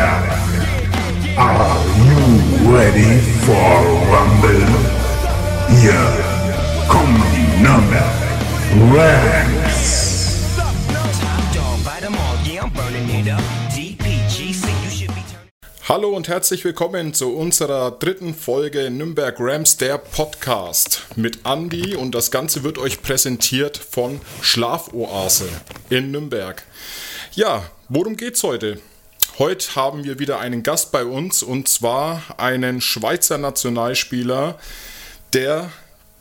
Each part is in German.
Are you ready for Rumble? Hier kommen die Nürnberg Rams. Hallo und herzlich willkommen zu unserer dritten Folge Nürnberg Rams, der Podcast mit Andy und das Ganze wird euch präsentiert von Schlafoase in Nürnberg. Ja, worum geht's heute? Heute haben wir wieder einen Gast bei uns und zwar einen Schweizer Nationalspieler, der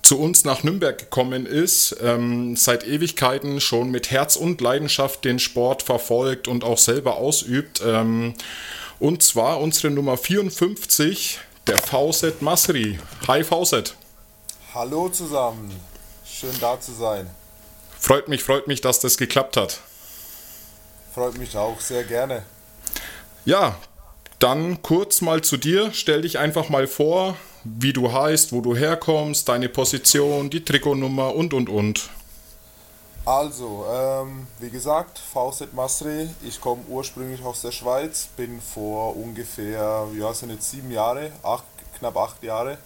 zu uns nach Nürnberg gekommen ist, ähm, seit Ewigkeiten schon mit Herz und Leidenschaft den Sport verfolgt und auch selber ausübt. Ähm, und zwar unsere Nummer 54, der Fauset Masri. Hi Fauset. Hallo zusammen, schön da zu sein. Freut mich, freut mich, dass das geklappt hat. Freut mich auch sehr gerne. Ja, dann kurz mal zu dir. Stell dich einfach mal vor, wie du heißt, wo du herkommst, deine Position, die Trikotnummer und und und. Also, ähm, wie gesagt, Fawcett Masri, ich komme ursprünglich aus der Schweiz, bin vor ungefähr, ja, sind jetzt sieben Jahre, acht, knapp acht Jahre,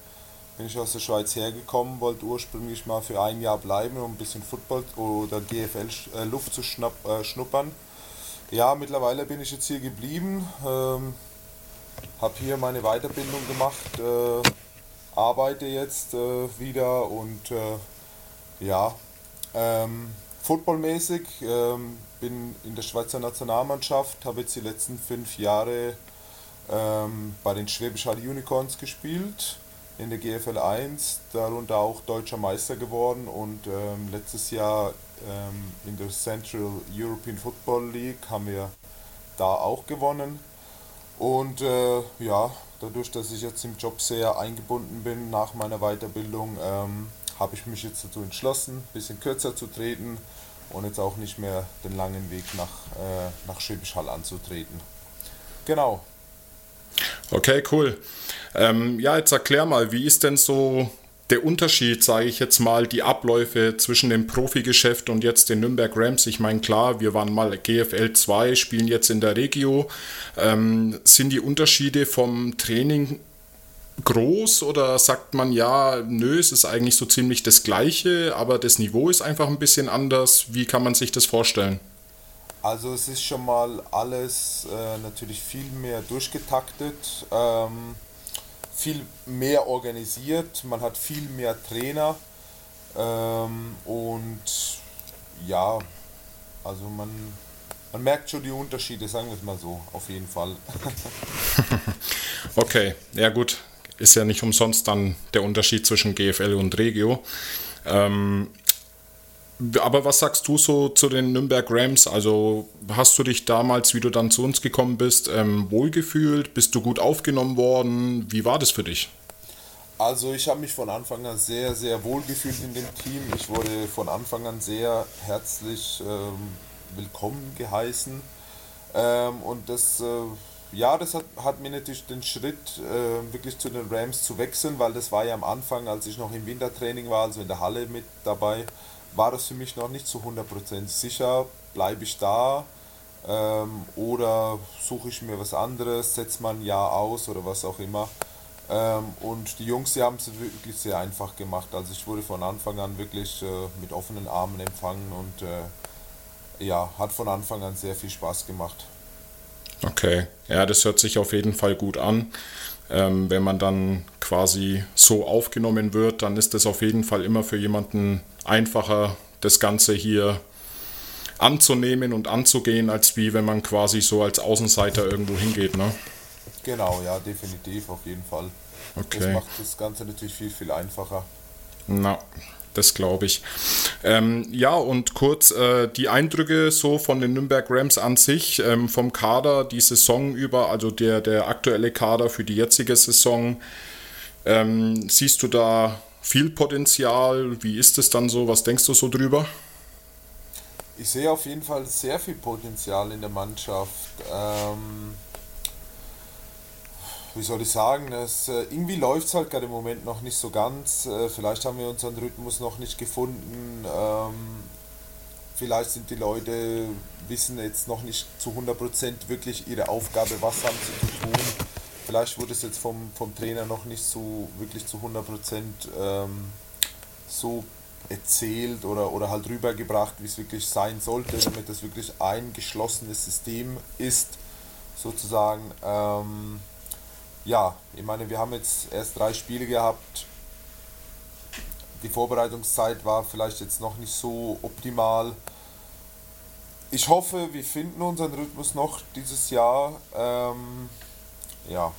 bin ich aus der Schweiz hergekommen, wollte ursprünglich mal für ein Jahr bleiben, um ein bisschen Football oder GFL äh, zu äh, schnuppern. Ja, mittlerweile bin ich jetzt hier geblieben, ähm, habe hier meine Weiterbildung gemacht, äh, arbeite jetzt äh, wieder und äh, ja, ähm, footballmäßig ähm, bin in der Schweizer Nationalmannschaft, habe jetzt die letzten fünf Jahre ähm, bei den Schwäbisch Hall Unicorns gespielt in der GFL 1, darunter auch deutscher Meister geworden und ähm, letztes Jahr in der Central European Football League haben wir da auch gewonnen. Und äh, ja, dadurch, dass ich jetzt im Job sehr eingebunden bin nach meiner Weiterbildung, ähm, habe ich mich jetzt dazu entschlossen, ein bisschen kürzer zu treten und jetzt auch nicht mehr den langen Weg nach, äh, nach Schwäbisch Hall anzutreten. Genau. Okay, cool. Ähm, ja, jetzt erklär mal, wie ist denn so der Unterschied, sage ich jetzt mal, die Abläufe zwischen dem Profigeschäft und jetzt den Nürnberg Rams? Ich meine, klar, wir waren mal GFL 2, spielen jetzt in der Regio. Ähm, sind die Unterschiede vom Training groß oder sagt man ja, nö, es ist eigentlich so ziemlich das gleiche, aber das Niveau ist einfach ein bisschen anders? Wie kann man sich das vorstellen? Also es ist schon mal alles äh, natürlich viel mehr durchgetaktet, ähm, viel mehr organisiert, man hat viel mehr Trainer ähm, und ja, also man, man merkt schon die Unterschiede, sagen wir es mal so, auf jeden Fall. okay, ja gut, ist ja nicht umsonst dann der Unterschied zwischen GFL und Regio. Ähm, aber was sagst du so zu den Nürnberg Rams? Also hast du dich damals, wie du dann zu uns gekommen bist, ähm, wohlgefühlt? Bist du gut aufgenommen worden? Wie war das für dich? Also ich habe mich von Anfang an sehr, sehr wohl gefühlt in dem Team. Ich wurde von Anfang an sehr herzlich ähm, willkommen geheißen. Ähm, und das, äh, ja, das hat, hat mir natürlich den Schritt, äh, wirklich zu den Rams zu wechseln, weil das war ja am Anfang, als ich noch im Wintertraining war, also in der Halle mit dabei, war das für mich noch nicht zu 100% sicher, bleibe ich da ähm, oder suche ich mir was anderes, setze mal ein Jahr aus oder was auch immer. Ähm, und die Jungs, die haben es wirklich sehr einfach gemacht. Also ich wurde von Anfang an wirklich äh, mit offenen Armen empfangen und äh, ja, hat von Anfang an sehr viel Spaß gemacht. Okay, ja, das hört sich auf jeden Fall gut an. Ähm, wenn man dann quasi so aufgenommen wird, dann ist es auf jeden Fall immer für jemanden einfacher, das Ganze hier anzunehmen und anzugehen, als wie wenn man quasi so als Außenseiter irgendwo hingeht, ne? Genau, ja, definitiv, auf jeden Fall. Okay. Das macht das Ganze natürlich viel, viel einfacher. Na, Das glaube ich. Ähm, ja, und kurz äh, die Eindrücke so von den Nürnberg Rams an sich, ähm, vom Kader die Saison über, also der, der aktuelle Kader für die jetzige Saison. Ähm, siehst du da viel Potenzial? Wie ist es dann so? Was denkst du so drüber? Ich sehe auf jeden Fall sehr viel Potenzial in der Mannschaft. Ähm, wie soll ich sagen, es, äh, irgendwie läuft es halt gerade im Moment noch nicht so ganz. Äh, vielleicht haben wir unseren Rhythmus noch nicht gefunden. Ähm, vielleicht sind die Leute, wissen jetzt noch nicht zu 100% wirklich ihre Aufgabe, was haben sie zu tun. Vielleicht wurde es jetzt vom, vom Trainer noch nicht so wirklich zu 100% ähm, so erzählt oder, oder halt rübergebracht, wie es wirklich sein sollte, damit es wirklich ein geschlossenes System ist, sozusagen. Ähm, ja, ich meine, wir haben jetzt erst drei Spiele gehabt. Die Vorbereitungszeit war vielleicht jetzt noch nicht so optimal. Ich hoffe, wir finden unseren Rhythmus noch dieses Jahr. Ähm, ja,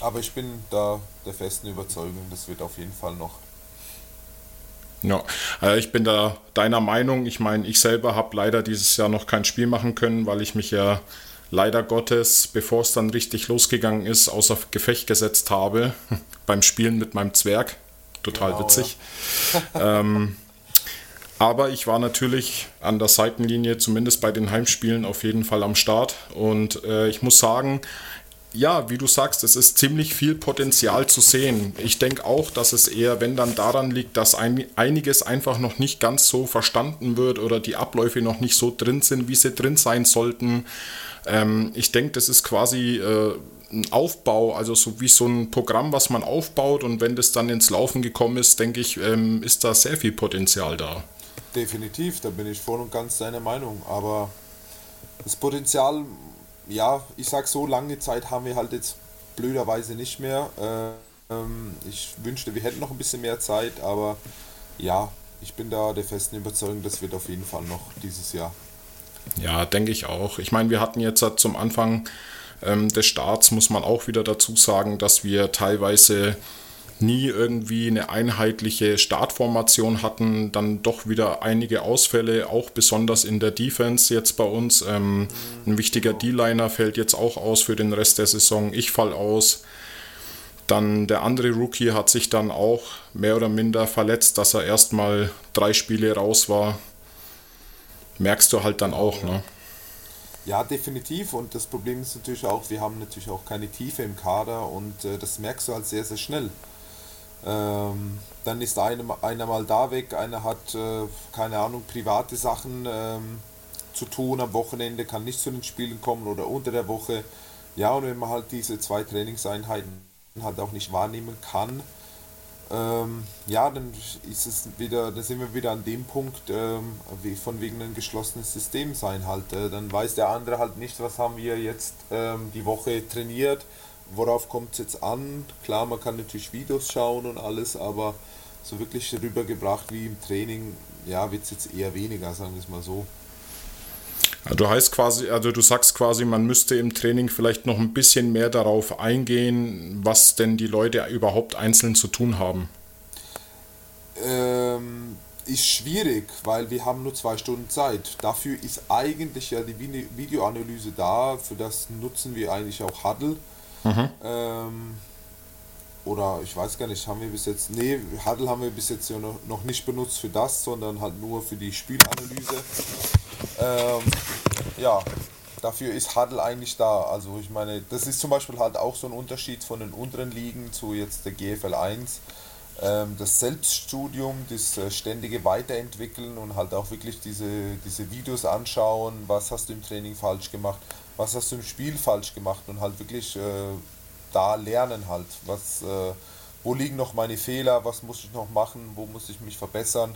aber ich bin da der festen Überzeugung, das wird auf jeden Fall noch. Ja, äh, ich bin da deiner Meinung. Ich meine, ich selber habe leider dieses Jahr noch kein Spiel machen können, weil ich mich ja leider Gottes, bevor es dann richtig losgegangen ist, außer Gefecht gesetzt habe beim Spielen mit meinem Zwerg. Total genau, witzig. Ja. ähm, aber ich war natürlich an der Seitenlinie, zumindest bei den Heimspielen, auf jeden Fall am Start. Und äh, ich muss sagen, ja, wie du sagst, es ist ziemlich viel Potenzial zu sehen. Ich denke auch, dass es eher, wenn dann daran liegt, dass ein, einiges einfach noch nicht ganz so verstanden wird oder die Abläufe noch nicht so drin sind, wie sie drin sein sollten. Ähm, ich denke, das ist quasi äh, ein Aufbau, also so wie so ein Programm, was man aufbaut und wenn das dann ins Laufen gekommen ist, denke ich, ähm, ist da sehr viel Potenzial da. Definitiv, da bin ich voll und ganz deiner Meinung, aber das Potenzial, ja, ich sag so, lange Zeit haben wir halt jetzt blöderweise nicht mehr. Äh, ähm, ich wünschte, wir hätten noch ein bisschen mehr Zeit, aber ja, ich bin da der festen Überzeugung, das wird auf jeden Fall noch dieses Jahr. Ja, denke ich auch. Ich meine, wir hatten jetzt zum Anfang ähm, des Starts, muss man auch wieder dazu sagen, dass wir teilweise nie irgendwie eine einheitliche Startformation hatten, dann doch wieder einige Ausfälle, auch besonders in der Defense jetzt bei uns. Ähm, ein wichtiger D-Liner fällt jetzt auch aus für den Rest der Saison. Ich fall aus. Dann der andere Rookie hat sich dann auch mehr oder minder verletzt, dass er erstmal drei Spiele raus war merkst du halt dann auch, ne? Ja, definitiv. Und das Problem ist natürlich auch, wir haben natürlich auch keine Tiefe im Kader und äh, das merkst du halt sehr, sehr schnell. Ähm, dann ist einer, einer mal da weg, einer hat, äh, keine Ahnung, private Sachen ähm, zu tun am Wochenende, kann nicht zu den Spielen kommen oder unter der Woche. Ja, und wenn man halt diese zwei Trainingseinheiten halt auch nicht wahrnehmen kann, ähm, ja, dann ist es wieder, dann sind wir wieder an dem Punkt, ähm, von wegen ein geschlossenes System sein halt. Äh, dann weiß der andere halt nicht, was haben wir jetzt ähm, die Woche trainiert, worauf kommt es jetzt an. Klar, man kann natürlich Videos schauen und alles, aber so wirklich rübergebracht wie im Training, ja, wird es jetzt eher weniger, sagen wir es mal so. Du heißt quasi, also du sagst quasi, man müsste im Training vielleicht noch ein bisschen mehr darauf eingehen, was denn die Leute überhaupt einzeln zu tun haben. Ähm, ist schwierig, weil wir haben nur zwei Stunden Zeit. Dafür ist eigentlich ja die Videoanalyse da, für das nutzen wir eigentlich auch Huddle. Mhm. Ähm, oder ich weiß gar nicht, haben wir bis jetzt, nee, Huddle haben wir bis jetzt ja noch nicht benutzt für das, sondern halt nur für die Spielanalyse. Ähm, ja, dafür ist Huddle eigentlich da. Also ich meine, das ist zum Beispiel halt auch so ein Unterschied von den unteren Ligen zu jetzt der GFL 1. Ähm, das Selbststudium, das äh, ständige Weiterentwickeln und halt auch wirklich diese, diese Videos anschauen, was hast du im Training falsch gemacht, was hast du im Spiel falsch gemacht und halt wirklich äh, da lernen halt, was, äh, wo liegen noch meine Fehler, was muss ich noch machen, wo muss ich mich verbessern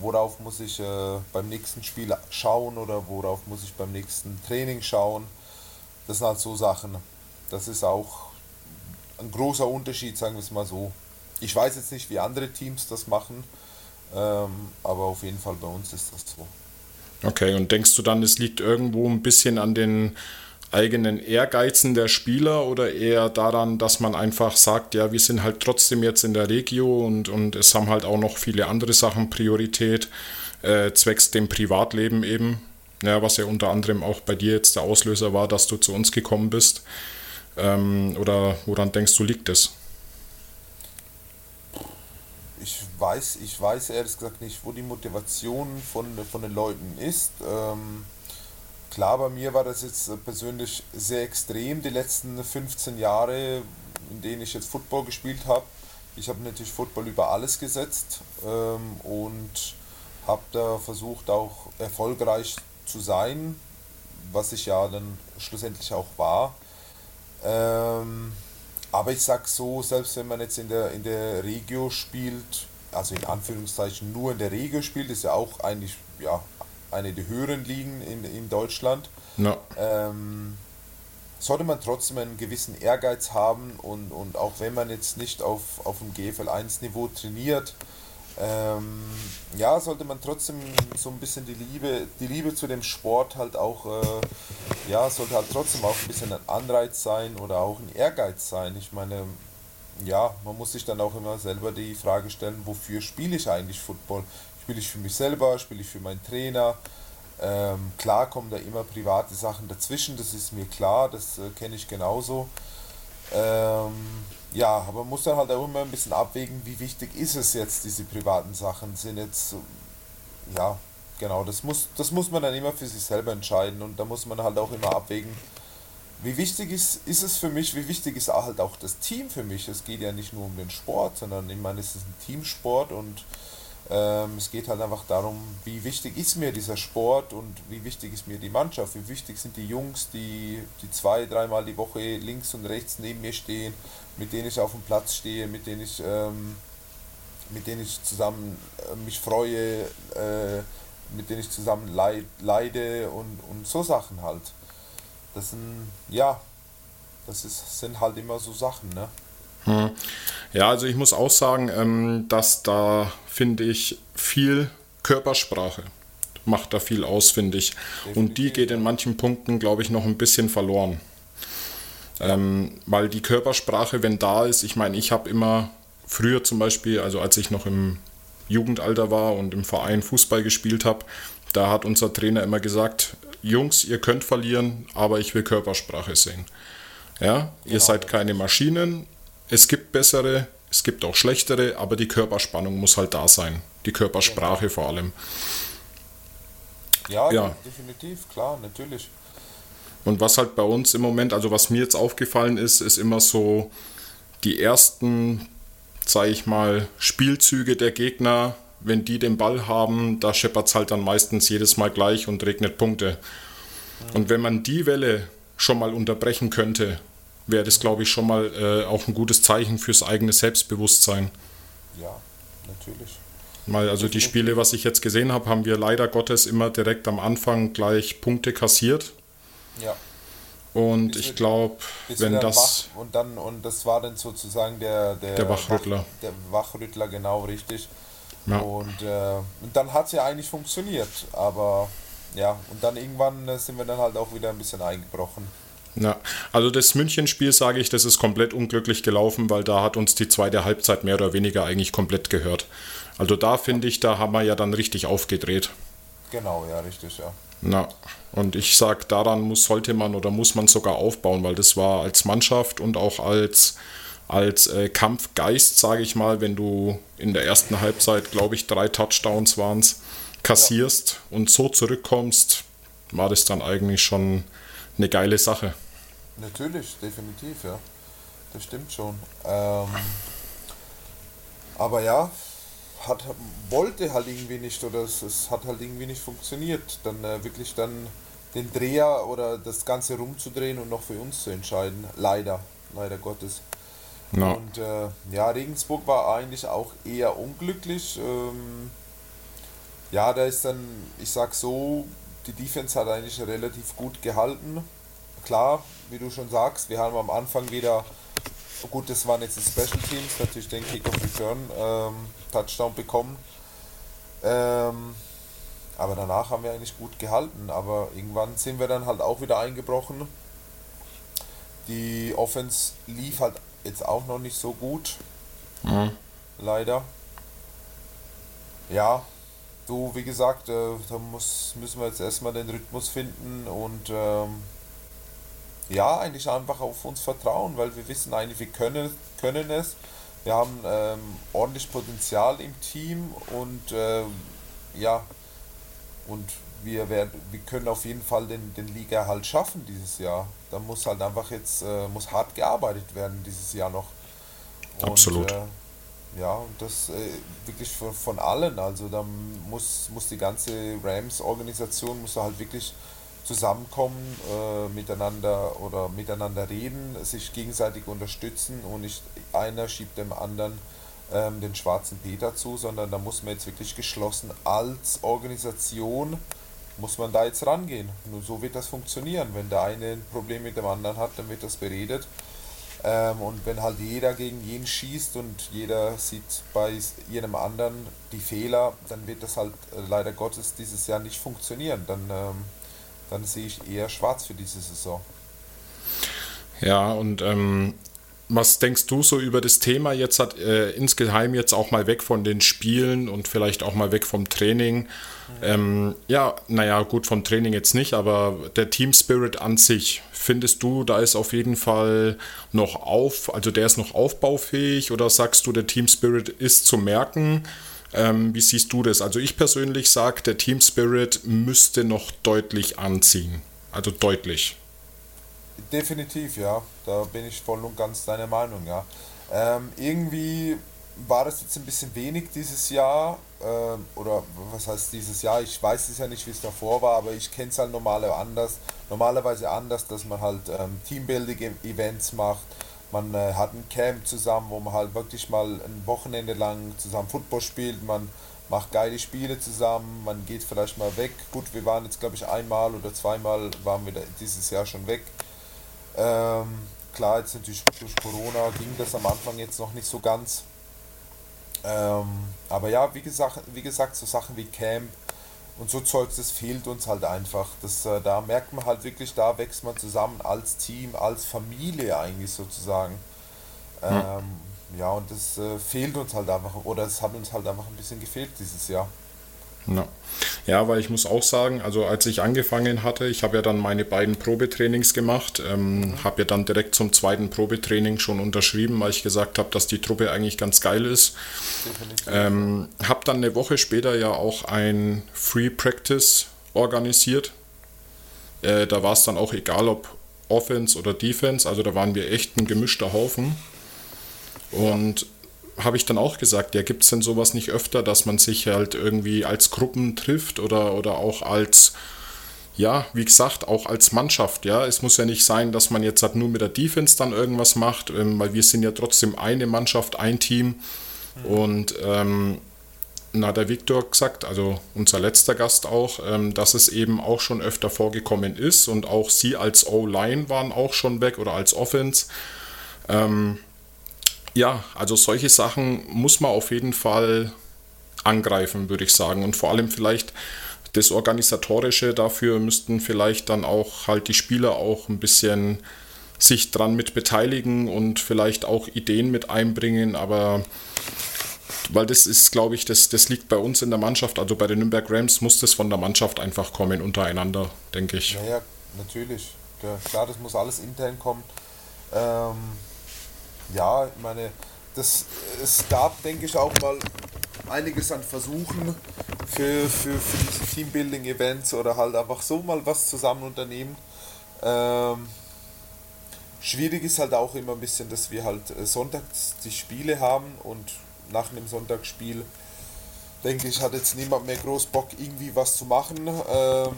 worauf muss ich äh, beim nächsten Spiel schauen oder worauf muss ich beim nächsten Training schauen. Das sind halt so Sachen. Das ist auch ein großer Unterschied, sagen wir es mal so. Ich weiß jetzt nicht, wie andere Teams das machen, ähm, aber auf jeden Fall bei uns ist das so. Okay, und denkst du dann, es liegt irgendwo ein bisschen an den eigenen Ehrgeizen der Spieler oder eher daran, dass man einfach sagt, ja, wir sind halt trotzdem jetzt in der Regio und, und es haben halt auch noch viele andere Sachen Priorität, äh, zwecks dem Privatleben eben, ja, was ja unter anderem auch bei dir jetzt der Auslöser war, dass du zu uns gekommen bist. Ähm, oder woran denkst du, liegt es? Ich weiß, ich weiß ehrlich gesagt nicht, wo die Motivation von, von den Leuten ist. Ähm, klar, bei mir war das jetzt persönlich sehr extrem, die letzten 15 Jahre, in denen ich jetzt Football gespielt habe. Ich habe natürlich Football über alles gesetzt ähm, und habe da versucht auch erfolgreich zu sein, was ich ja dann schlussendlich auch war. Ähm, aber ich sag so, selbst wenn man jetzt in der, in der Regio spielt, also in Anführungszeichen nur in der Regio spielt, ist ja auch eigentlich ja, eine der höheren Ligen in, in Deutschland. No. Ähm, sollte man trotzdem einen gewissen Ehrgeiz haben und, und auch wenn man jetzt nicht auf, auf dem GFL 1 Niveau trainiert, ähm, ja, sollte man trotzdem so ein bisschen die Liebe, die Liebe zu dem Sport halt auch, äh, ja, sollte halt trotzdem auch ein bisschen ein Anreiz sein oder auch ein Ehrgeiz sein. Ich meine, ja, man muss sich dann auch immer selber die Frage stellen, wofür spiele ich eigentlich Football? Spiele ich für mich selber, spiele ich für meinen Trainer? Ähm, klar kommen da immer private Sachen dazwischen, das ist mir klar, das äh, kenne ich genauso. Ähm, ja, aber man muss dann halt auch immer ein bisschen abwägen, wie wichtig ist es jetzt, diese privaten Sachen sind jetzt, ja, genau, das muss, das muss man dann immer für sich selber entscheiden und da muss man halt auch immer abwägen, wie wichtig ist, ist es für mich, wie wichtig ist halt auch das Team für mich. Es geht ja nicht nur um den Sport, sondern ich meine, es ist ein Teamsport und es geht halt einfach darum, wie wichtig ist mir dieser Sport und wie wichtig ist mir die Mannschaft, wie wichtig sind die Jungs, die, die zwei, dreimal die Woche links und rechts neben mir stehen, mit denen ich auf dem Platz stehe, mit denen ich, ähm, mit denen ich zusammen äh, mich freue, äh, mit denen ich zusammen leid, leide und, und so Sachen halt. Das sind, ja, das ist, sind halt immer so Sachen, ne? Hm. Ja, also ich muss auch sagen, ähm, dass da finde ich viel Körpersprache macht da viel aus, finde ich. Definitiv. Und die geht in manchen Punkten, glaube ich, noch ein bisschen verloren. Ähm, weil die Körpersprache, wenn da ist, ich meine, ich habe immer früher zum Beispiel, also als ich noch im Jugendalter war und im Verein Fußball gespielt habe, da hat unser Trainer immer gesagt, Jungs, ihr könnt verlieren, aber ich will Körpersprache sehen. Ja, ihr genau. seid keine Maschinen, es gibt bessere, es gibt auch schlechtere, aber die Körperspannung muss halt da sein. Die Körpersprache genau. vor allem. Ja, ja, definitiv, klar, natürlich. Und was halt bei uns im Moment, also was mir jetzt aufgefallen ist, ist immer so die ersten, sage ich mal, Spielzüge der Gegner, wenn die den Ball haben, da scheppert es halt dann meistens jedes Mal gleich und regnet Punkte. Und wenn man die Welle schon mal unterbrechen könnte wäre das, glaube ich, schon mal äh, auch ein gutes Zeichen fürs eigene Selbstbewusstsein. Ja, natürlich. Mal, also die Spiele, was ich jetzt gesehen habe, haben wir leider Gottes immer direkt am Anfang gleich Punkte kassiert. Ja. Und ich glaube, wenn das. Wach, und dann, und das war dann sozusagen der, der, der Wachrüttler. Wach, der Wachrüttler, genau richtig. Ja. Und, äh, und dann hat es ja eigentlich funktioniert. Aber ja, und dann irgendwann äh, sind wir dann halt auch wieder ein bisschen eingebrochen. Ja, also das München-Spiel sage ich, das ist komplett unglücklich gelaufen, weil da hat uns die zweite Halbzeit mehr oder weniger eigentlich komplett gehört. Also da finde ich, da haben wir ja dann richtig aufgedreht. Genau, ja, richtig, ja. Na, und ich sage, daran muss, sollte man oder muss man sogar aufbauen, weil das war als Mannschaft und auch als, als äh, Kampfgeist, sage ich mal, wenn du in der ersten Halbzeit, glaube ich, drei Touchdowns waren kassierst ja. und so zurückkommst, war das dann eigentlich schon eine geile Sache. Natürlich, definitiv, ja. Das stimmt schon. Ähm, aber ja, hat, wollte halt irgendwie nicht oder es, es hat halt irgendwie nicht funktioniert. Dann äh, wirklich dann den Dreher oder das Ganze rumzudrehen und noch für uns zu entscheiden. Leider, leider Gottes. No. Und äh, ja, Regensburg war eigentlich auch eher unglücklich. Ähm, ja, da ist dann, ich sag so, die Defense hat eigentlich relativ gut gehalten. Klar, wie du schon sagst, wir haben am Anfang wieder, gut, das waren jetzt die Special Teams, natürlich den Kick-Off Return ähm, Touchdown bekommen. Ähm, aber danach haben wir eigentlich gut gehalten. Aber irgendwann sind wir dann halt auch wieder eingebrochen. Die Offense lief halt jetzt auch noch nicht so gut. Mhm. Leider. Ja, du, wie gesagt, äh, da muss, müssen wir jetzt erstmal den Rhythmus finden und ähm, ja, eigentlich einfach auf uns vertrauen, weil wir wissen eigentlich, wir können, können es. Wir haben ähm, ordentlich Potenzial im Team und äh, ja, und wir werden, wir können auf jeden Fall den, den Liga halt schaffen dieses Jahr. Da muss halt einfach jetzt, äh, muss hart gearbeitet werden dieses Jahr noch. Und, Absolut. Äh, ja, und das äh, wirklich von, von allen. Also da muss, muss die ganze Rams-Organisation muss halt wirklich zusammenkommen, äh, miteinander oder miteinander reden, sich gegenseitig unterstützen und nicht einer schiebt dem anderen ähm, den schwarzen Peter zu, sondern da muss man jetzt wirklich geschlossen als Organisation muss man da jetzt rangehen. Nur so wird das funktionieren. Wenn der eine ein Problem mit dem anderen hat, dann wird das beredet ähm, und wenn halt jeder gegen jeden schießt und jeder sieht bei jedem anderen die Fehler, dann wird das halt äh, leider Gottes dieses Jahr nicht funktionieren. Dann, ähm, dann sehe ich eher schwarz für diese Saison. Ja, und ähm, was denkst du so über das Thema jetzt hat äh, insgeheim jetzt auch mal weg von den Spielen und vielleicht auch mal weg vom Training? Ähm, ja, naja, gut, vom Training jetzt nicht, aber der Team Spirit an sich, findest du, da ist auf jeden Fall noch auf, also der ist noch aufbaufähig oder sagst du, der Team Spirit ist zu merken? Ähm, wie siehst du das? Also ich persönlich sage, der Team Spirit müsste noch deutlich anziehen. Also deutlich. Definitiv, ja. Da bin ich voll und ganz deiner Meinung, ja. Ähm, irgendwie war das jetzt ein bisschen wenig dieses Jahr. Ähm, oder was heißt dieses Jahr? Ich weiß es ja nicht, wie es davor war, aber ich kenne es halt normalerweise anders. Normalerweise anders, dass man halt ähm, Teambuilding-Events macht. Man äh, hat ein Camp zusammen, wo man halt wirklich mal ein Wochenende lang zusammen Football spielt. Man macht geile Spiele zusammen, man geht vielleicht mal weg. Gut, wir waren jetzt glaube ich einmal oder zweimal waren wir dieses Jahr schon weg. Ähm, klar, jetzt natürlich durch Corona ging das am Anfang jetzt noch nicht so ganz. Ähm, aber ja, wie gesagt, wie gesagt, so Sachen wie Camp und so Zeugs, das fehlt uns halt einfach. Das, äh, da merkt man halt wirklich, da wächst man zusammen als Team, als Familie eigentlich sozusagen. Ähm, hm. Ja, und das äh, fehlt uns halt einfach, oder es hat uns halt einfach ein bisschen gefehlt dieses Jahr. Ja. ja, weil ich muss auch sagen, also als ich angefangen hatte, ich habe ja dann meine beiden Probetrainings gemacht, ähm, habe ja dann direkt zum zweiten Probetraining schon unterschrieben, weil ich gesagt habe, dass die Truppe eigentlich ganz geil ist. Ähm, habe dann eine Woche später ja auch ein Free Practice organisiert. Äh, da war es dann auch egal, ob Offense oder Defense, also da waren wir echt ein gemischter Haufen. Und ja habe ich dann auch gesagt, ja, gibt es denn sowas nicht öfter, dass man sich halt irgendwie als Gruppen trifft oder, oder auch als, ja, wie gesagt, auch als Mannschaft, ja. Es muss ja nicht sein, dass man jetzt halt nur mit der Defense dann irgendwas macht, ähm, weil wir sind ja trotzdem eine Mannschaft, ein Team. Mhm. Und ähm, na, der Viktor gesagt, also unser letzter Gast auch, ähm, dass es eben auch schon öfter vorgekommen ist und auch sie als O-Line waren auch schon weg oder als Offense. Ähm, ja, also solche Sachen muss man auf jeden Fall angreifen, würde ich sagen. Und vor allem vielleicht das Organisatorische, dafür müssten vielleicht dann auch halt die Spieler auch ein bisschen sich dran mit beteiligen und vielleicht auch Ideen mit einbringen, aber weil das ist, glaube ich, das, das liegt bei uns in der Mannschaft, also bei den Nürnberg Rams muss das von der Mannschaft einfach kommen, untereinander, denke ich. Ja, ja, natürlich. Klar, das muss alles intern kommen. Ähm, ja, ich meine, das, es gab, denke ich, auch mal einiges an Versuchen für, für, für diese Teambuilding-Events oder halt einfach so mal was zusammen unternehmen. Ähm, schwierig ist halt auch immer ein bisschen, dass wir halt äh, sonntags die Spiele haben und nach einem Sonntagsspiel, denke ich, hat jetzt niemand mehr groß Bock, irgendwie was zu machen. Ähm,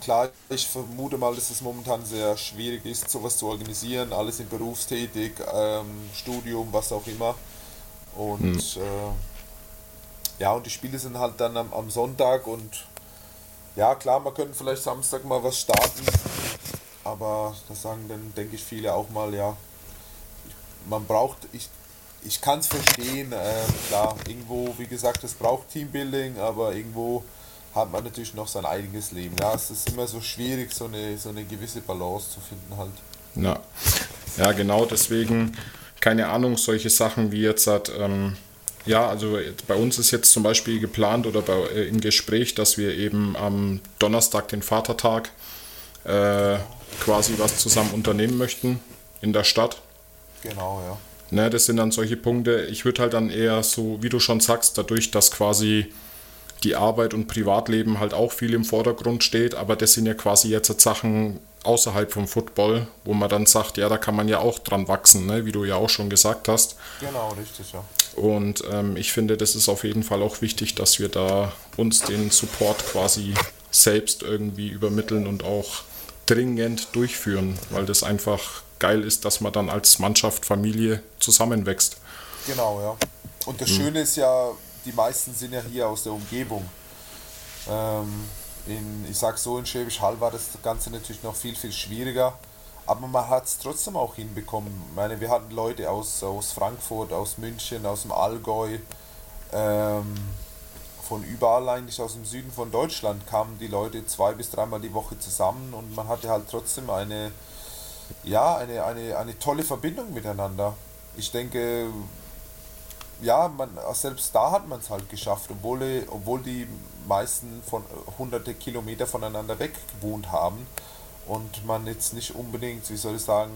klar, ich vermute mal, dass es momentan sehr schwierig ist, sowas zu organisieren. Alle sind berufstätig, ähm, Studium, was auch immer. Und mhm. äh, ja, und die Spiele sind halt dann am, am Sonntag und ja, klar, man könnte vielleicht Samstag mal was starten, aber das sagen dann, denke ich, viele auch mal, ja, man braucht, ich, ich kann es verstehen, äh, klar, irgendwo, wie gesagt, es braucht Teambuilding, aber irgendwo hat man natürlich noch sein eigenes Leben. Ja, es ist immer so schwierig, so eine, so eine gewisse Balance zu finden halt. Ja, ja genau, deswegen, keine Ahnung, solche Sachen wie jetzt hat, ähm, ja, also bei uns ist jetzt zum Beispiel geplant oder bei, äh, im Gespräch, dass wir eben am Donnerstag, den Vatertag, äh, quasi was zusammen unternehmen möchten in der Stadt. Genau, ja. Ne, das sind dann solche Punkte. Ich würde halt dann eher so, wie du schon sagst, dadurch, dass quasi die Arbeit und Privatleben halt auch viel im Vordergrund steht, aber das sind ja quasi jetzt Sachen außerhalb vom Football, wo man dann sagt, ja, da kann man ja auch dran wachsen, ne? wie du ja auch schon gesagt hast. Genau, richtig, ja. Und ähm, ich finde, das ist auf jeden Fall auch wichtig, dass wir da uns den Support quasi selbst irgendwie übermitteln und auch dringend durchführen, weil das einfach geil ist, dass man dann als Mannschaft, Familie zusammenwächst. Genau, ja. Und das Schöne ist ja, die meisten sind ja hier aus der Umgebung. Ähm, in, ich sag so, in Schwäbisch Hall war das Ganze natürlich noch viel, viel schwieriger. Aber man hat es trotzdem auch hinbekommen. Ich meine, wir hatten Leute aus, aus Frankfurt, aus München, aus dem Allgäu, ähm, von überall eigentlich aus dem Süden von Deutschland kamen die Leute zwei bis dreimal die Woche zusammen und man hatte halt trotzdem eine, ja, eine, eine, eine tolle Verbindung miteinander. Ich denke, ja, man, selbst da hat man es halt geschafft, obwohl, obwohl die meisten von hunderte Kilometer voneinander weg gewohnt haben und man jetzt nicht unbedingt, wie soll ich sagen,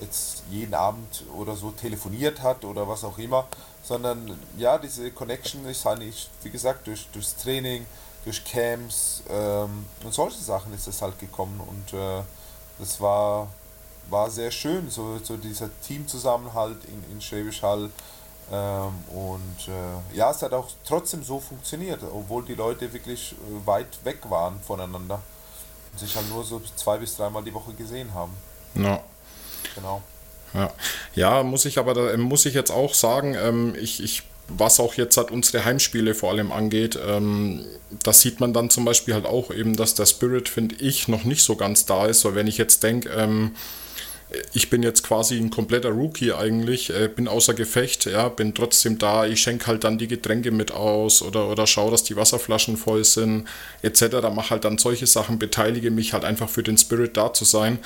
jetzt jeden Abend oder so telefoniert hat oder was auch immer, sondern ja, diese Connection ist eigentlich, wie gesagt, durch, durchs Training, durch Camps ähm, und solche Sachen ist es halt gekommen und äh, das war, war sehr schön, so, so dieser Teamzusammenhalt in, in Schwäbisch Hall ähm, und äh, ja, es hat auch trotzdem so funktioniert, obwohl die Leute wirklich äh, weit weg waren voneinander und sich halt nur so zwei bis dreimal die Woche gesehen haben. Ja. Genau. Ja. ja, muss ich aber, da, muss ich jetzt auch sagen, ähm, ich, ich was auch jetzt halt unsere Heimspiele vor allem angeht, ähm, das sieht man dann zum Beispiel halt auch eben, dass der Spirit, finde ich, noch nicht so ganz da ist. Weil wenn ich jetzt denke, ähm, ich bin jetzt quasi ein kompletter Rookie eigentlich, äh, bin außer Gefecht, ja, bin trotzdem da, ich schenke halt dann die Getränke mit aus oder, oder schaue, dass die Wasserflaschen voll sind, etc. Mache halt dann solche Sachen, beteilige mich halt einfach für den Spirit da zu sein.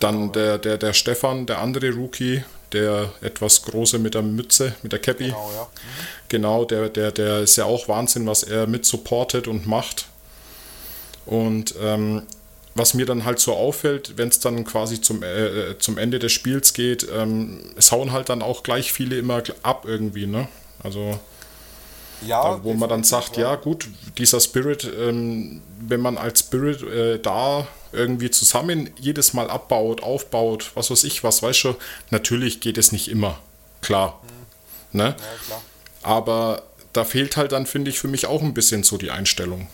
Dann der, der, der Stefan, der andere Rookie, der etwas große mit der Mütze, mit der Cappy. Genau, ja. Mhm. Genau, der, der, der ist ja auch Wahnsinn, was er mit supportet und macht. Und ähm, was mir dann halt so auffällt, wenn es dann quasi zum, äh, zum Ende des Spiels geht, ähm, es hauen halt dann auch gleich viele immer ab irgendwie, ne? Also ja, da, wo man dann sagt, ja. ja gut, dieser Spirit, ähm, wenn man als Spirit äh, da irgendwie zusammen jedes Mal abbaut, aufbaut, was weiß ich was, weißt du, natürlich geht es nicht immer, klar. Mhm. Ne? Ja, klar. Aber da fehlt halt dann, finde ich, für mich auch ein bisschen so die Einstellung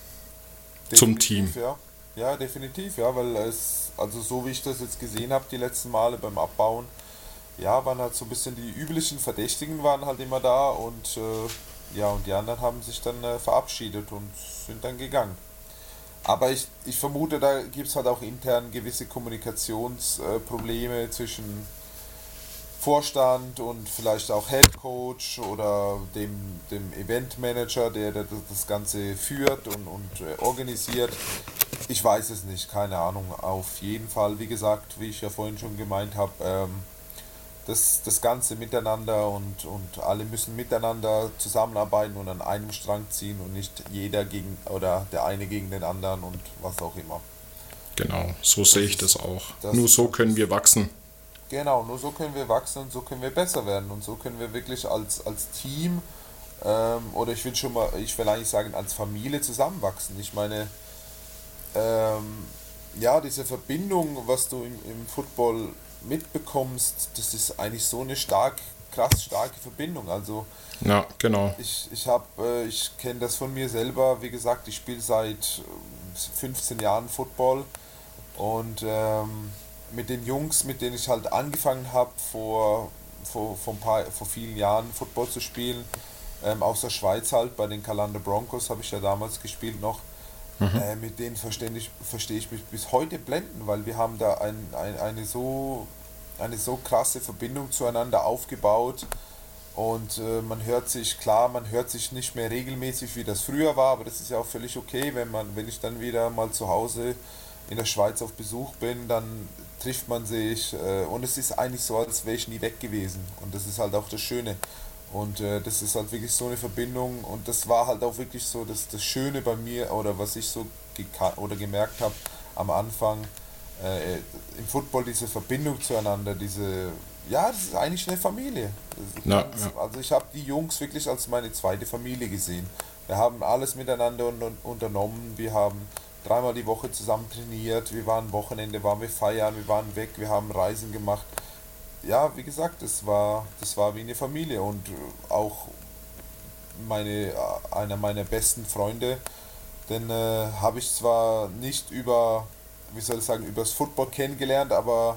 Definitiv, zum Team. Ja. Ja, definitiv, ja, weil es, also so wie ich das jetzt gesehen habe, die letzten Male beim Abbauen, ja, waren halt so ein bisschen die üblichen Verdächtigen waren halt immer da und äh, ja, und die anderen haben sich dann äh, verabschiedet und sind dann gegangen. Aber ich, ich vermute, da gibt es halt auch intern gewisse Kommunikationsprobleme äh, zwischen Vorstand und vielleicht auch Head Coach oder dem, dem Event Manager, der, das Ganze führt und, und äh, organisiert. Ich weiß es nicht, keine Ahnung. Auf jeden Fall, wie gesagt, wie ich ja vorhin schon gemeint habe, ähm, das, das Ganze miteinander und, und alle müssen miteinander zusammenarbeiten und an einem Strang ziehen und nicht jeder gegen oder der eine gegen den anderen und was auch immer. Genau, so sehe ich das auch. Das Nur so können wir wachsen. Genau, nur so können wir wachsen und so können wir besser werden und so können wir wirklich als, als Team ähm, oder ich will schon mal, ich will eigentlich sagen, als Familie zusammenwachsen. Ich meine, ähm, ja, diese Verbindung, was du im, im Football mitbekommst, das ist eigentlich so eine stark, krass starke Verbindung. Also ja, genau. Ich, ich habe, äh, ich kenne das von mir selber. Wie gesagt, ich spiele seit 15 ähm, Jahren Football und ähm, mit den Jungs, mit denen ich halt angefangen habe, vor, vor, vor, paar, vor vielen Jahren Football zu spielen, ähm, aus der Schweiz halt, bei den Kalander Broncos habe ich ja damals gespielt noch. Mhm. Äh, mit denen verstehe ich, verstehe ich mich bis heute blenden, weil wir haben da ein, ein, eine, so, eine so krasse Verbindung zueinander aufgebaut. Und äh, man hört sich, klar, man hört sich nicht mehr regelmäßig, wie das früher war, aber das ist ja auch völlig okay, wenn man, wenn ich dann wieder mal zu Hause in der Schweiz auf Besuch bin, dann trifft man sich äh, und es ist eigentlich so, als wäre ich nie weg gewesen. Und das ist halt auch das Schöne. Und äh, das ist halt wirklich so eine Verbindung und das war halt auch wirklich so das, das Schöne bei mir oder was ich so oder gemerkt habe am Anfang äh, im Football, diese Verbindung zueinander, diese, ja, das ist eigentlich eine Familie. Ja, ja. Also ich habe die Jungs wirklich als meine zweite Familie gesehen. Wir haben alles miteinander un unternommen, wir haben dreimal die Woche zusammen trainiert, wir waren Wochenende, waren wir feiern, wir waren weg, wir haben Reisen gemacht ja, wie gesagt, das war, das war wie eine Familie und auch meine, einer meiner besten Freunde, den äh, habe ich zwar nicht über, wie soll ich sagen, über das Football kennengelernt, aber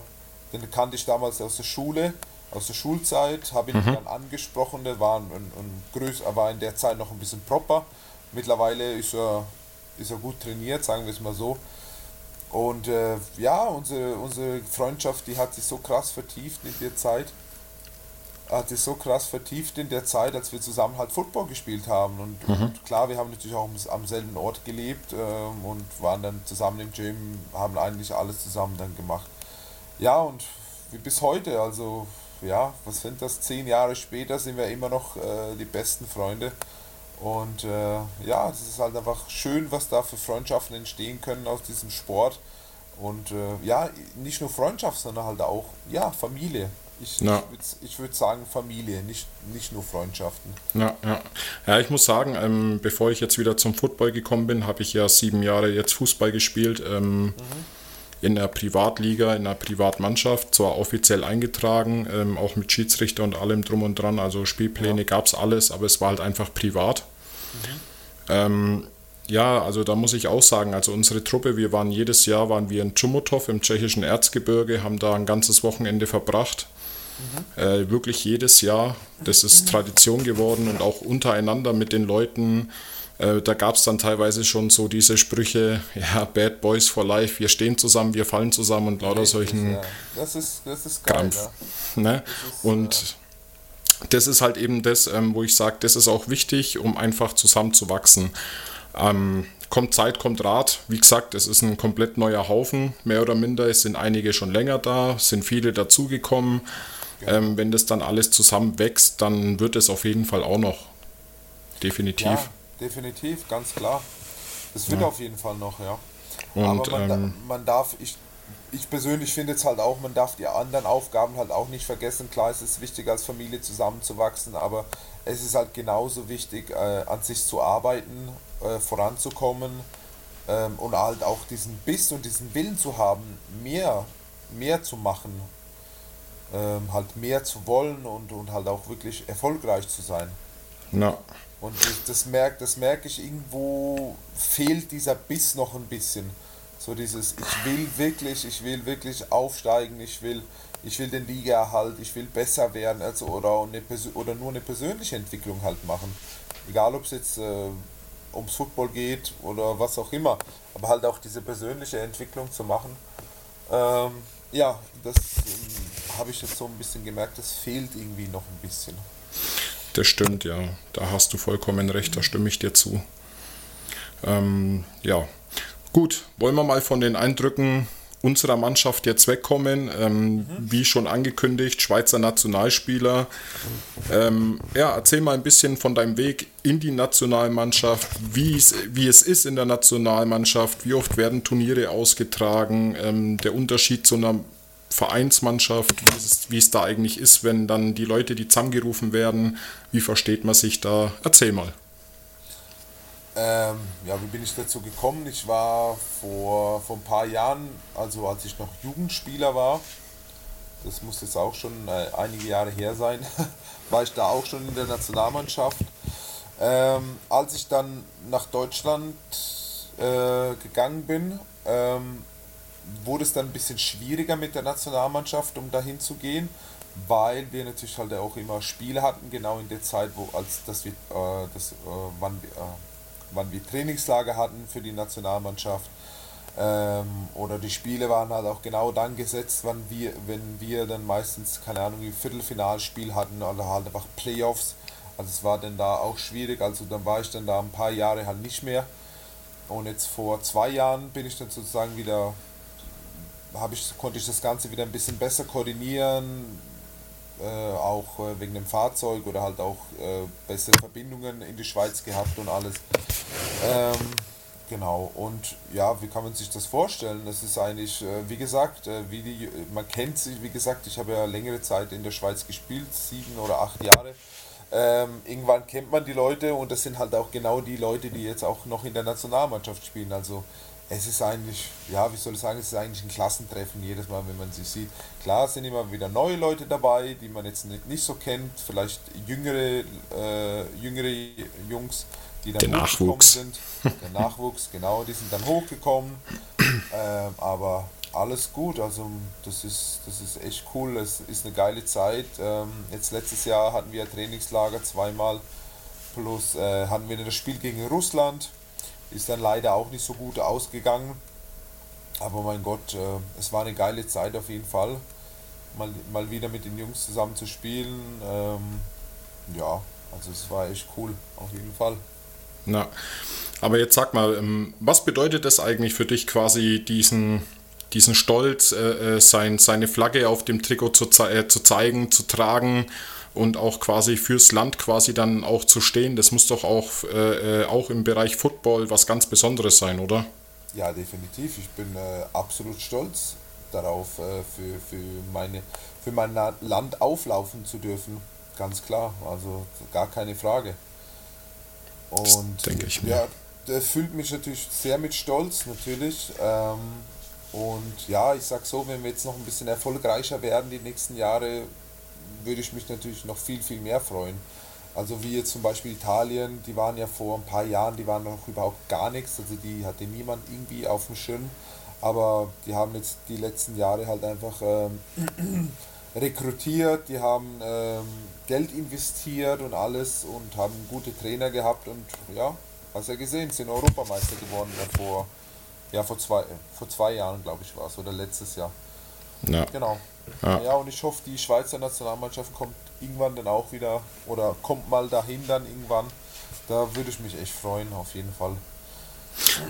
den kannte ich damals aus der Schule, aus der Schulzeit, habe ihn mhm. dann angesprochen, der war, ein, ein, ein größer, war in der Zeit noch ein bisschen proper. Mittlerweile ist er, ist er gut trainiert, sagen wir es mal so. Und äh, ja, unsere, unsere Freundschaft, die hat sich so krass vertieft in der Zeit. Hat sich so krass vertieft in der Zeit, als wir zusammen halt Football gespielt haben. Und, mhm. und klar, wir haben natürlich auch am selben Ort gelebt ähm, und waren dann zusammen im Gym, haben eigentlich alles zusammen dann gemacht. Ja, und wie bis heute, also ja, was sind das? Zehn Jahre später sind wir immer noch äh, die besten Freunde. Und äh, ja, es ist halt einfach schön, was da für Freundschaften entstehen können aus diesem Sport. Und äh, ja, nicht nur Freundschaft, sondern halt auch, ja, Familie. Ich, ja. ich würde würd sagen Familie, nicht, nicht nur Freundschaften. Ja, ja. ja ich muss sagen, ähm, bevor ich jetzt wieder zum Football gekommen bin, habe ich ja sieben Jahre jetzt Fußball gespielt. Ähm, mhm. In der Privatliga, in der Privatmannschaft, zwar offiziell eingetragen, ähm, auch mit Schiedsrichter und allem drum und dran, also Spielpläne ja. gab es alles, aber es war halt einfach privat. Mhm. Ähm, ja, also da muss ich auch sagen, also unsere Truppe, wir waren jedes Jahr, waren wir in Chomutov im tschechischen Erzgebirge, haben da ein ganzes Wochenende verbracht. Mhm. Äh, wirklich jedes Jahr. Das ist Tradition geworden und auch untereinander mit den Leuten. Äh, da gab es dann teilweise schon so diese Sprüche, ja, Bad Boys for Life, wir stehen zusammen, wir fallen zusammen und lauter solchen ja. das ist, das ist geil, Krampf. Ja. Ne? Ist, und das ist halt eben das, ähm, wo ich sage, das ist auch wichtig, um einfach zusammenzuwachsen. Ähm, kommt Zeit, kommt Rat. Wie gesagt, es ist ein komplett neuer Haufen, mehr oder minder. Es sind einige schon länger da, sind viele dazugekommen. Ähm, wenn das dann alles zusammen wächst, dann wird es auf jeden Fall auch noch. Definitiv. Ja, definitiv, ganz klar. Es wird ja. auf jeden Fall noch, ja. Und, Aber man, ähm, man darf, ich ich persönlich finde es halt auch, man darf die anderen Aufgaben halt auch nicht vergessen. Klar, es ist wichtig, als Familie zusammenzuwachsen, aber es ist halt genauso wichtig, äh, an sich zu arbeiten, äh, voranzukommen ähm, und halt auch diesen Biss und diesen Willen zu haben, mehr, mehr zu machen, ähm, halt mehr zu wollen und, und halt auch wirklich erfolgreich zu sein. Ja. Und das, das merke das merk ich irgendwo, fehlt dieser Biss noch ein bisschen so dieses, ich will wirklich, ich will wirklich aufsteigen, ich will, ich will den Ligaerhalt, ich will besser werden, also oder, eine, oder nur eine persönliche Entwicklung halt machen. Egal ob es jetzt äh, ums Football geht oder was auch immer, aber halt auch diese persönliche Entwicklung zu machen. Ähm, ja, das ähm, habe ich jetzt so ein bisschen gemerkt, das fehlt irgendwie noch ein bisschen. Das stimmt, ja. Da hast du vollkommen recht, da stimme ich dir zu. Ähm, ja, Gut, wollen wir mal von den Eindrücken unserer Mannschaft jetzt wegkommen. Ähm, mhm. Wie schon angekündigt, Schweizer Nationalspieler. Ähm, ja, erzähl mal ein bisschen von deinem Weg in die Nationalmannschaft, wie es, wie es ist in der Nationalmannschaft, wie oft werden Turniere ausgetragen, ähm, der Unterschied zu einer Vereinsmannschaft, wie es, wie es da eigentlich ist, wenn dann die Leute, die zusammengerufen werden, wie versteht man sich da? Erzähl mal. Ähm, ja, wie bin ich dazu gekommen? Ich war vor, vor ein paar Jahren, also als ich noch Jugendspieler war, das muss jetzt auch schon äh, einige Jahre her sein, war ich da auch schon in der Nationalmannschaft. Ähm, als ich dann nach Deutschland äh, gegangen bin, ähm, wurde es dann ein bisschen schwieriger mit der Nationalmannschaft, um dahin zu gehen, weil wir natürlich halt auch immer Spiele hatten, genau in der Zeit, wo als dass wir äh, das, äh, wann wir, äh, wann wir Trainingslager hatten für die Nationalmannschaft. Ähm, oder die Spiele waren halt auch genau dann gesetzt, wann wir, wenn wir dann meistens, keine Ahnung, ein Viertelfinalspiel hatten oder halt einfach Playoffs. Also es war dann da auch schwierig, also dann war ich dann da ein paar Jahre halt nicht mehr. Und jetzt vor zwei Jahren bin ich dann sozusagen wieder ich, konnte ich das Ganze wieder ein bisschen besser koordinieren, äh, auch äh, wegen dem Fahrzeug oder halt auch äh, bessere Verbindungen in die Schweiz gehabt und alles. Ähm, genau, und ja, wie kann man sich das vorstellen? Das ist eigentlich, äh, wie gesagt, äh, wie die, man kennt sich, wie gesagt, ich habe ja längere Zeit in der Schweiz gespielt, sieben oder acht Jahre. Ähm, irgendwann kennt man die Leute und das sind halt auch genau die Leute, die jetzt auch noch in der Nationalmannschaft spielen. Also es ist eigentlich, ja, wie soll ich sagen, es ist eigentlich ein Klassentreffen jedes Mal, wenn man sie sieht. Klar sind immer wieder neue Leute dabei, die man jetzt nicht, nicht so kennt, vielleicht jüngere, äh, jüngere Jungs, die dann Der hochgekommen Nachwuchs. sind. Der Nachwuchs, genau, die sind dann hochgekommen. Ähm, aber alles gut, also das ist, das ist echt cool, es ist eine geile Zeit. Ähm, jetzt letztes Jahr hatten wir Trainingslager zweimal, plus äh, hatten wir das Spiel gegen Russland, ist dann leider auch nicht so gut ausgegangen. Aber mein Gott, äh, es war eine geile Zeit auf jeden Fall, mal, mal wieder mit den Jungs zusammen zu spielen. Ähm, ja, also es war echt cool, auf jeden Fall. Na, aber jetzt sag mal, ähm, was bedeutet es eigentlich für dich quasi diesen, diesen Stolz, äh, äh, sein, seine Flagge auf dem Trikot zu, äh, zu zeigen, zu tragen und auch quasi fürs Land quasi dann auch zu stehen? Das muss doch auch, äh, äh, auch im Bereich Football was ganz Besonderes sein, oder? Ja, definitiv. Ich bin äh, absolut stolz darauf, äh, für, für, meine, für mein Land auflaufen zu dürfen. Ganz klar, also gar keine Frage. Und denke ich mir. ja, das füllt mich natürlich sehr mit Stolz, natürlich. Ähm, und ja, ich sag so, wenn wir jetzt noch ein bisschen erfolgreicher werden die nächsten Jahre, würde ich mich natürlich noch viel, viel mehr freuen. Also wie jetzt zum Beispiel Italien, die waren ja vor ein paar Jahren, die waren noch überhaupt gar nichts, also die hatte niemand irgendwie auf dem Schirm. Aber die haben jetzt die letzten Jahre halt einfach ähm, rekrutiert, die haben ähm, Geld investiert und alles und haben gute Trainer gehabt und ja, hast ja gesehen, sind Europameister geworden vor, ja, vor, zwei, vor zwei Jahren, glaube ich, war es, oder letztes Jahr. Ja. Genau. Ja. Ja. und ich hoffe, die Schweizer Nationalmannschaft kommt irgendwann dann auch wieder oder kommt mal dahin dann irgendwann. Da würde ich mich echt freuen, auf jeden Fall.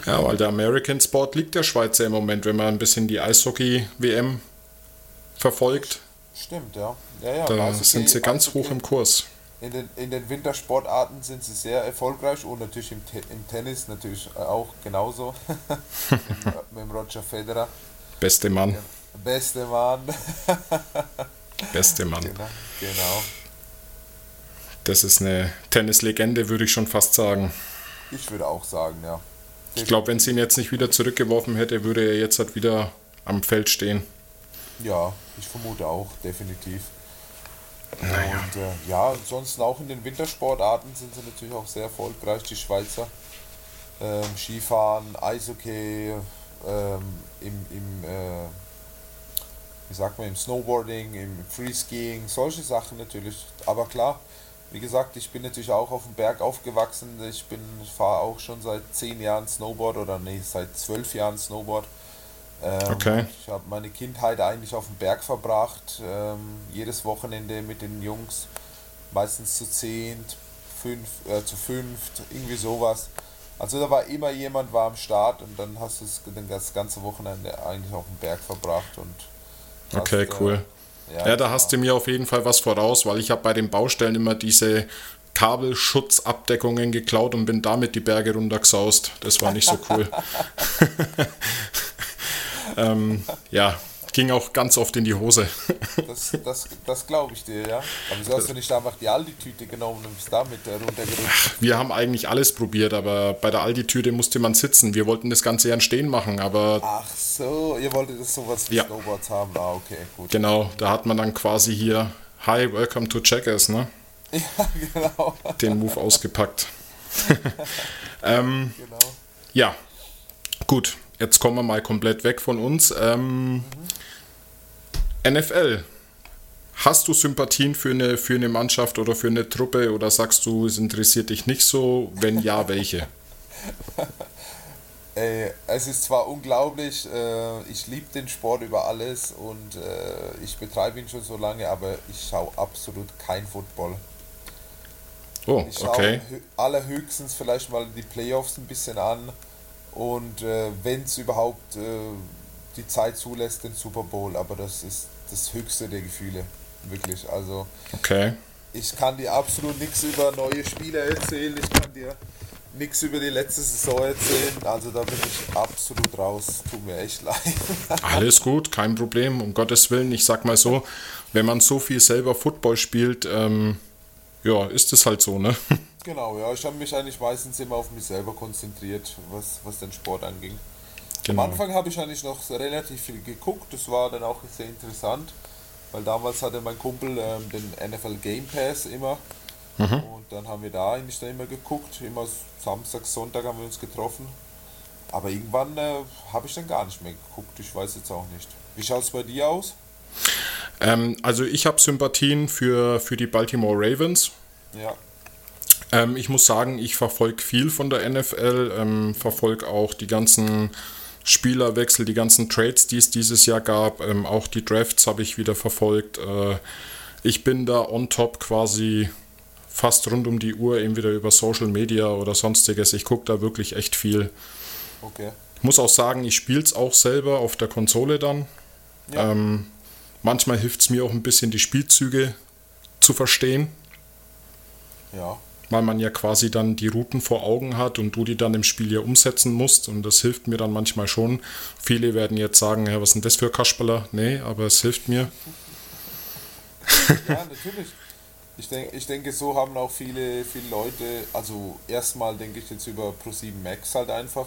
Ja, weil der American Sport liegt der Schweizer im Moment, wenn man ein bisschen die Eishockey-WM verfolgt. Stimmt, ja. ja, ja Da Eishockey- sind sie ganz Eishockey- hoch im Kurs. In den, in den Wintersportarten sind sie sehr erfolgreich und natürlich im, Te im Tennis natürlich auch genauso. mit dem Roger Federer. Beste Mann, Beste Mann. beste Mann. genau. genau. Das ist eine Tennislegende, würde ich schon fast sagen. Ich würde auch sagen, ja. Ich glaube, wenn sie ihn jetzt nicht wieder zurückgeworfen hätte, würde er jetzt halt wieder am Feld stehen. Ja, ich vermute auch, definitiv. Naja. Und äh, ja, ansonsten auch in den Wintersportarten sind sie natürlich auch sehr erfolgreich, die Schweizer. Ähm, Skifahren, Eishockey, ähm, im, im äh, wie sagt man, im Snowboarding, im Freeskiing, solche Sachen natürlich. Aber klar, wie gesagt, ich bin natürlich auch auf dem Berg aufgewachsen. Ich bin, fahre auch schon seit zehn Jahren Snowboard oder nee, seit zwölf Jahren Snowboard. Ähm, Okay. Ich habe meine Kindheit eigentlich auf dem Berg verbracht. Ähm, jedes Wochenende mit den Jungs, meistens zu zehnt, fünf, äh, zu fünft, irgendwie sowas. Also da war immer jemand war am Start und dann hast du das ganze Wochenende eigentlich auf dem Berg verbracht und hast, Okay, äh, cool. Ja, da hast du mir auf jeden Fall was voraus, weil ich habe bei den Baustellen immer diese Kabelschutzabdeckungen geklaut und bin damit die Berge runtergesaust. Das war nicht so cool. ähm, ja, ging auch ganz oft in die Hose. Das, das, das glaube ich dir, ja. Aber wieso hast du nicht einfach die Aldi-Tüte genommen und bist damit äh, runtergerutscht? Wir haben eigentlich alles probiert, aber bei der Aldi-Tüte musste man sitzen. Wir wollten das Ganze ja Stehen machen, aber Ach so, ihr wolltet das sowas wie Ja. Snowboards haben. Ah, okay, gut. genau, da hat man dann quasi hier Hi, welcome to Checkers, ne? Ja, genau. Den Move ausgepackt. ähm, genau. Ja, gut. Jetzt kommen wir mal komplett weg von uns. Ähm, NFL. Hast du Sympathien für eine, für eine Mannschaft oder für eine Truppe oder sagst du, es interessiert dich nicht so? Wenn ja, welche? Ey, es ist zwar unglaublich, äh, ich liebe den Sport über alles und äh, ich betreibe ihn schon so lange, aber ich schaue absolut kein Football. Oh, Ich schaue okay. hö- allerhöchstens vielleicht mal die Playoffs ein bisschen an und äh, wenn es überhaupt äh, die Zeit zulässt, den Super Bowl, aber das ist das höchste der Gefühle, wirklich. Also Okay. ich kann dir absolut nichts über neue Spieler erzählen, ich kann dir nichts über die letzte Saison erzählen, also da bin ich absolut raus, tut mir echt leid. Alles gut, kein Problem, um Gottes Willen. Ich sag mal so, wenn man so viel selber Football spielt, ähm, ja, ist es halt so, ne? genau, ja, ich habe mich eigentlich meistens immer auf mich selber konzentriert, was, was den Sport anging. Genau. Am Anfang habe ich eigentlich noch relativ viel geguckt, das war dann auch sehr interessant, weil damals hatte mein Kumpel ähm, den NFL Game Pass immer und dann haben wir da eigentlich dann immer geguckt, immer Samstag, Sonntag haben wir uns getroffen. Aber irgendwann äh, habe ich dann gar nicht mehr geguckt, ich weiß jetzt auch nicht. Wie schaut es bei dir aus? Ähm, also ich habe Sympathien für, für die Baltimore Ravens. Ja, Ähm, ich muss sagen, ich verfolge viel von der NFL, ähm, verfolge auch die ganzen Spielerwechsel, die ganzen Trades, die es dieses Jahr gab, ähm, auch die Drafts habe ich wieder verfolgt. Äh, ich bin da on top quasi fast rund um die Uhr, entweder über Social Media oder sonstiges. Ich gucke da wirklich echt viel. okay. Ich muss auch sagen, ich spiele es auch selber auf der Konsole dann. Ja. Ähm, manchmal hilft es mir auch ein bisschen, die Spielzüge zu verstehen Ja, weil man ja quasi dann die Routen vor Augen hat und du die dann im Spiel ja umsetzen musst und das hilft mir dann manchmal schon. Viele werden jetzt sagen, ja, was ist denn das für Kasperler? Nee, aber es hilft mir. ja natürlich. Ich, denk, ich denke, so haben auch viele, viele Leute, also erstmal denke ich jetzt über Pro7 Max halt einfach,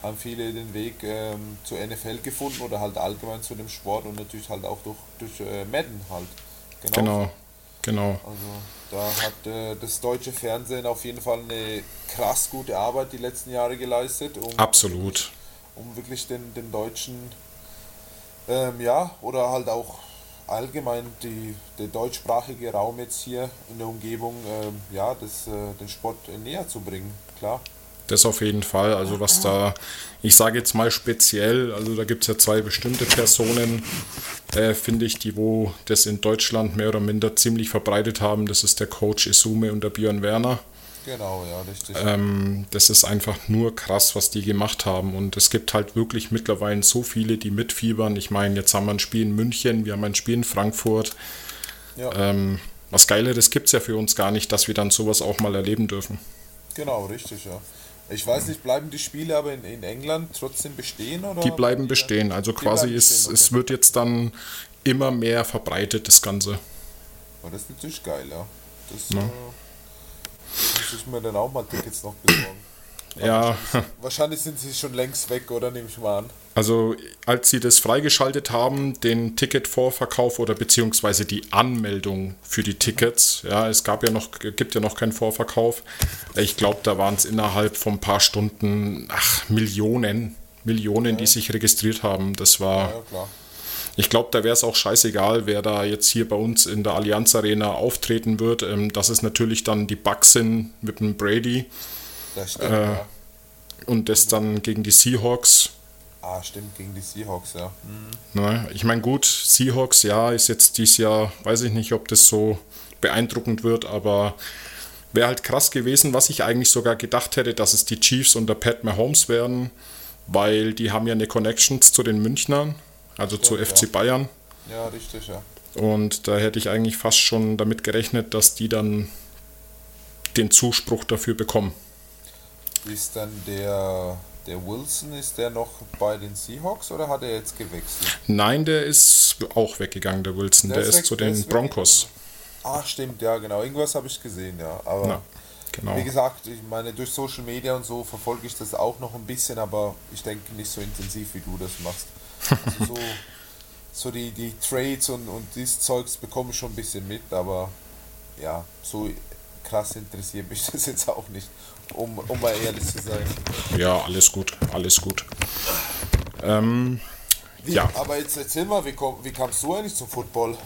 haben viele den Weg ähm, zur NFL gefunden oder halt allgemein zu dem Sport und natürlich halt auch durch, durch äh, Madden halt. Genau, genau. Also da hat äh, das deutsche Fernsehen auf jeden Fall eine krass gute Arbeit die letzten Jahre geleistet, um Absolut. um wirklich den, den deutschen, ähm, ja, oder halt auch allgemein die, der deutschsprachige Raum jetzt hier in der Umgebung, ähm, ja, das, äh, den Sport äh, näher zu bringen, klar. Das auf jeden Fall. Also was da, ich sage jetzt mal speziell, also da gibt es ja zwei bestimmte Personen, äh, finde ich, die wo das in Deutschland mehr oder minder ziemlich verbreitet haben. Das ist der Coach Isume und der Björn Werner. Genau, ja, richtig. Ähm, das ist einfach nur krass, was die gemacht haben. Und es gibt halt wirklich mittlerweile so viele, die mitfiebern. Ich meine, jetzt haben wir ein Spiel in München, wir haben ein Spiel in Frankfurt. ja, Ähm, was Geileres gibt es ja für uns gar nicht, dass wir dann sowas auch mal erleben dürfen. genau, richtig, ja. Ich weiß nicht, bleiben die Spiele aber in, in England trotzdem bestehen? Oder Die bleiben bestehen. Also quasi bleiben ist, bestehen, es okay. wird jetzt dann immer mehr verbreitet, das Ganze. Oh, das ist natürlich geil, ja. Das äh, muss ich mir dann auch mal Tickets noch besorgen. Ja, Wahrscheinlich sind sie schon längst weg, oder nehme ich mal an. also als sie das freigeschaltet haben, den Ticketvorverkauf oder beziehungsweise die Anmeldung für die Tickets, ja, es gab ja noch, gibt ja noch keinen Vorverkauf. Ich glaube, da waren es innerhalb von ein paar Stunden, ach, Millionen, Millionen, die sich registriert haben. Das war, Ja, klar. ich glaube, da wäre es auch scheißegal, wer da jetzt hier bei uns in der Allianz Arena auftreten wird. Ähm, dass es natürlich dann die Bugs sind mit dem Brady Das stimmt, Äh, ja. und das dann gegen die Seahawks. Ah, stimmt, gegen die Seahawks, ja. Ne? Ich meine, gut, Seahawks, ja, ist jetzt dieses Jahr, weiß ich nicht, ob das so beeindruckend wird, aber wäre halt krass gewesen, was ich eigentlich sogar gedacht hätte, dass es die Chiefs unter Pat Mahomes werden, weil die haben ja eine Connections zu den Münchnern, also zu Stimmt, FC ja. Bayern. Ja, richtig, ja. Und da hätte ich eigentlich fast schon damit gerechnet, dass die dann den Zuspruch dafür bekommen. Ist dann der, der Wilson, ist der noch bei den Seahawks oder hat er jetzt gewechselt? Nein, der ist auch weggegangen, der Wilson. Der, ist, weg- zu der den ist Broncos. Ah, stimmt, ja, genau. Irgendwas habe ich gesehen, ja. Aber Ja, genau. wie gesagt, ich meine, durch Social Media und so verfolge ich das auch noch ein bisschen, aber ich denke nicht so intensiv, wie du das machst. Also so, so die, die Trades und, und dieses Zeugs bekomme ich schon ein bisschen mit, aber ja, so krass interessiert mich das jetzt auch nicht, um, um mal ehrlich zu sein. Ja, alles gut, alles gut. Ähm, Wie, Ja. Aber jetzt erzähl mal, wie, komm, wie kamst du eigentlich zum Football?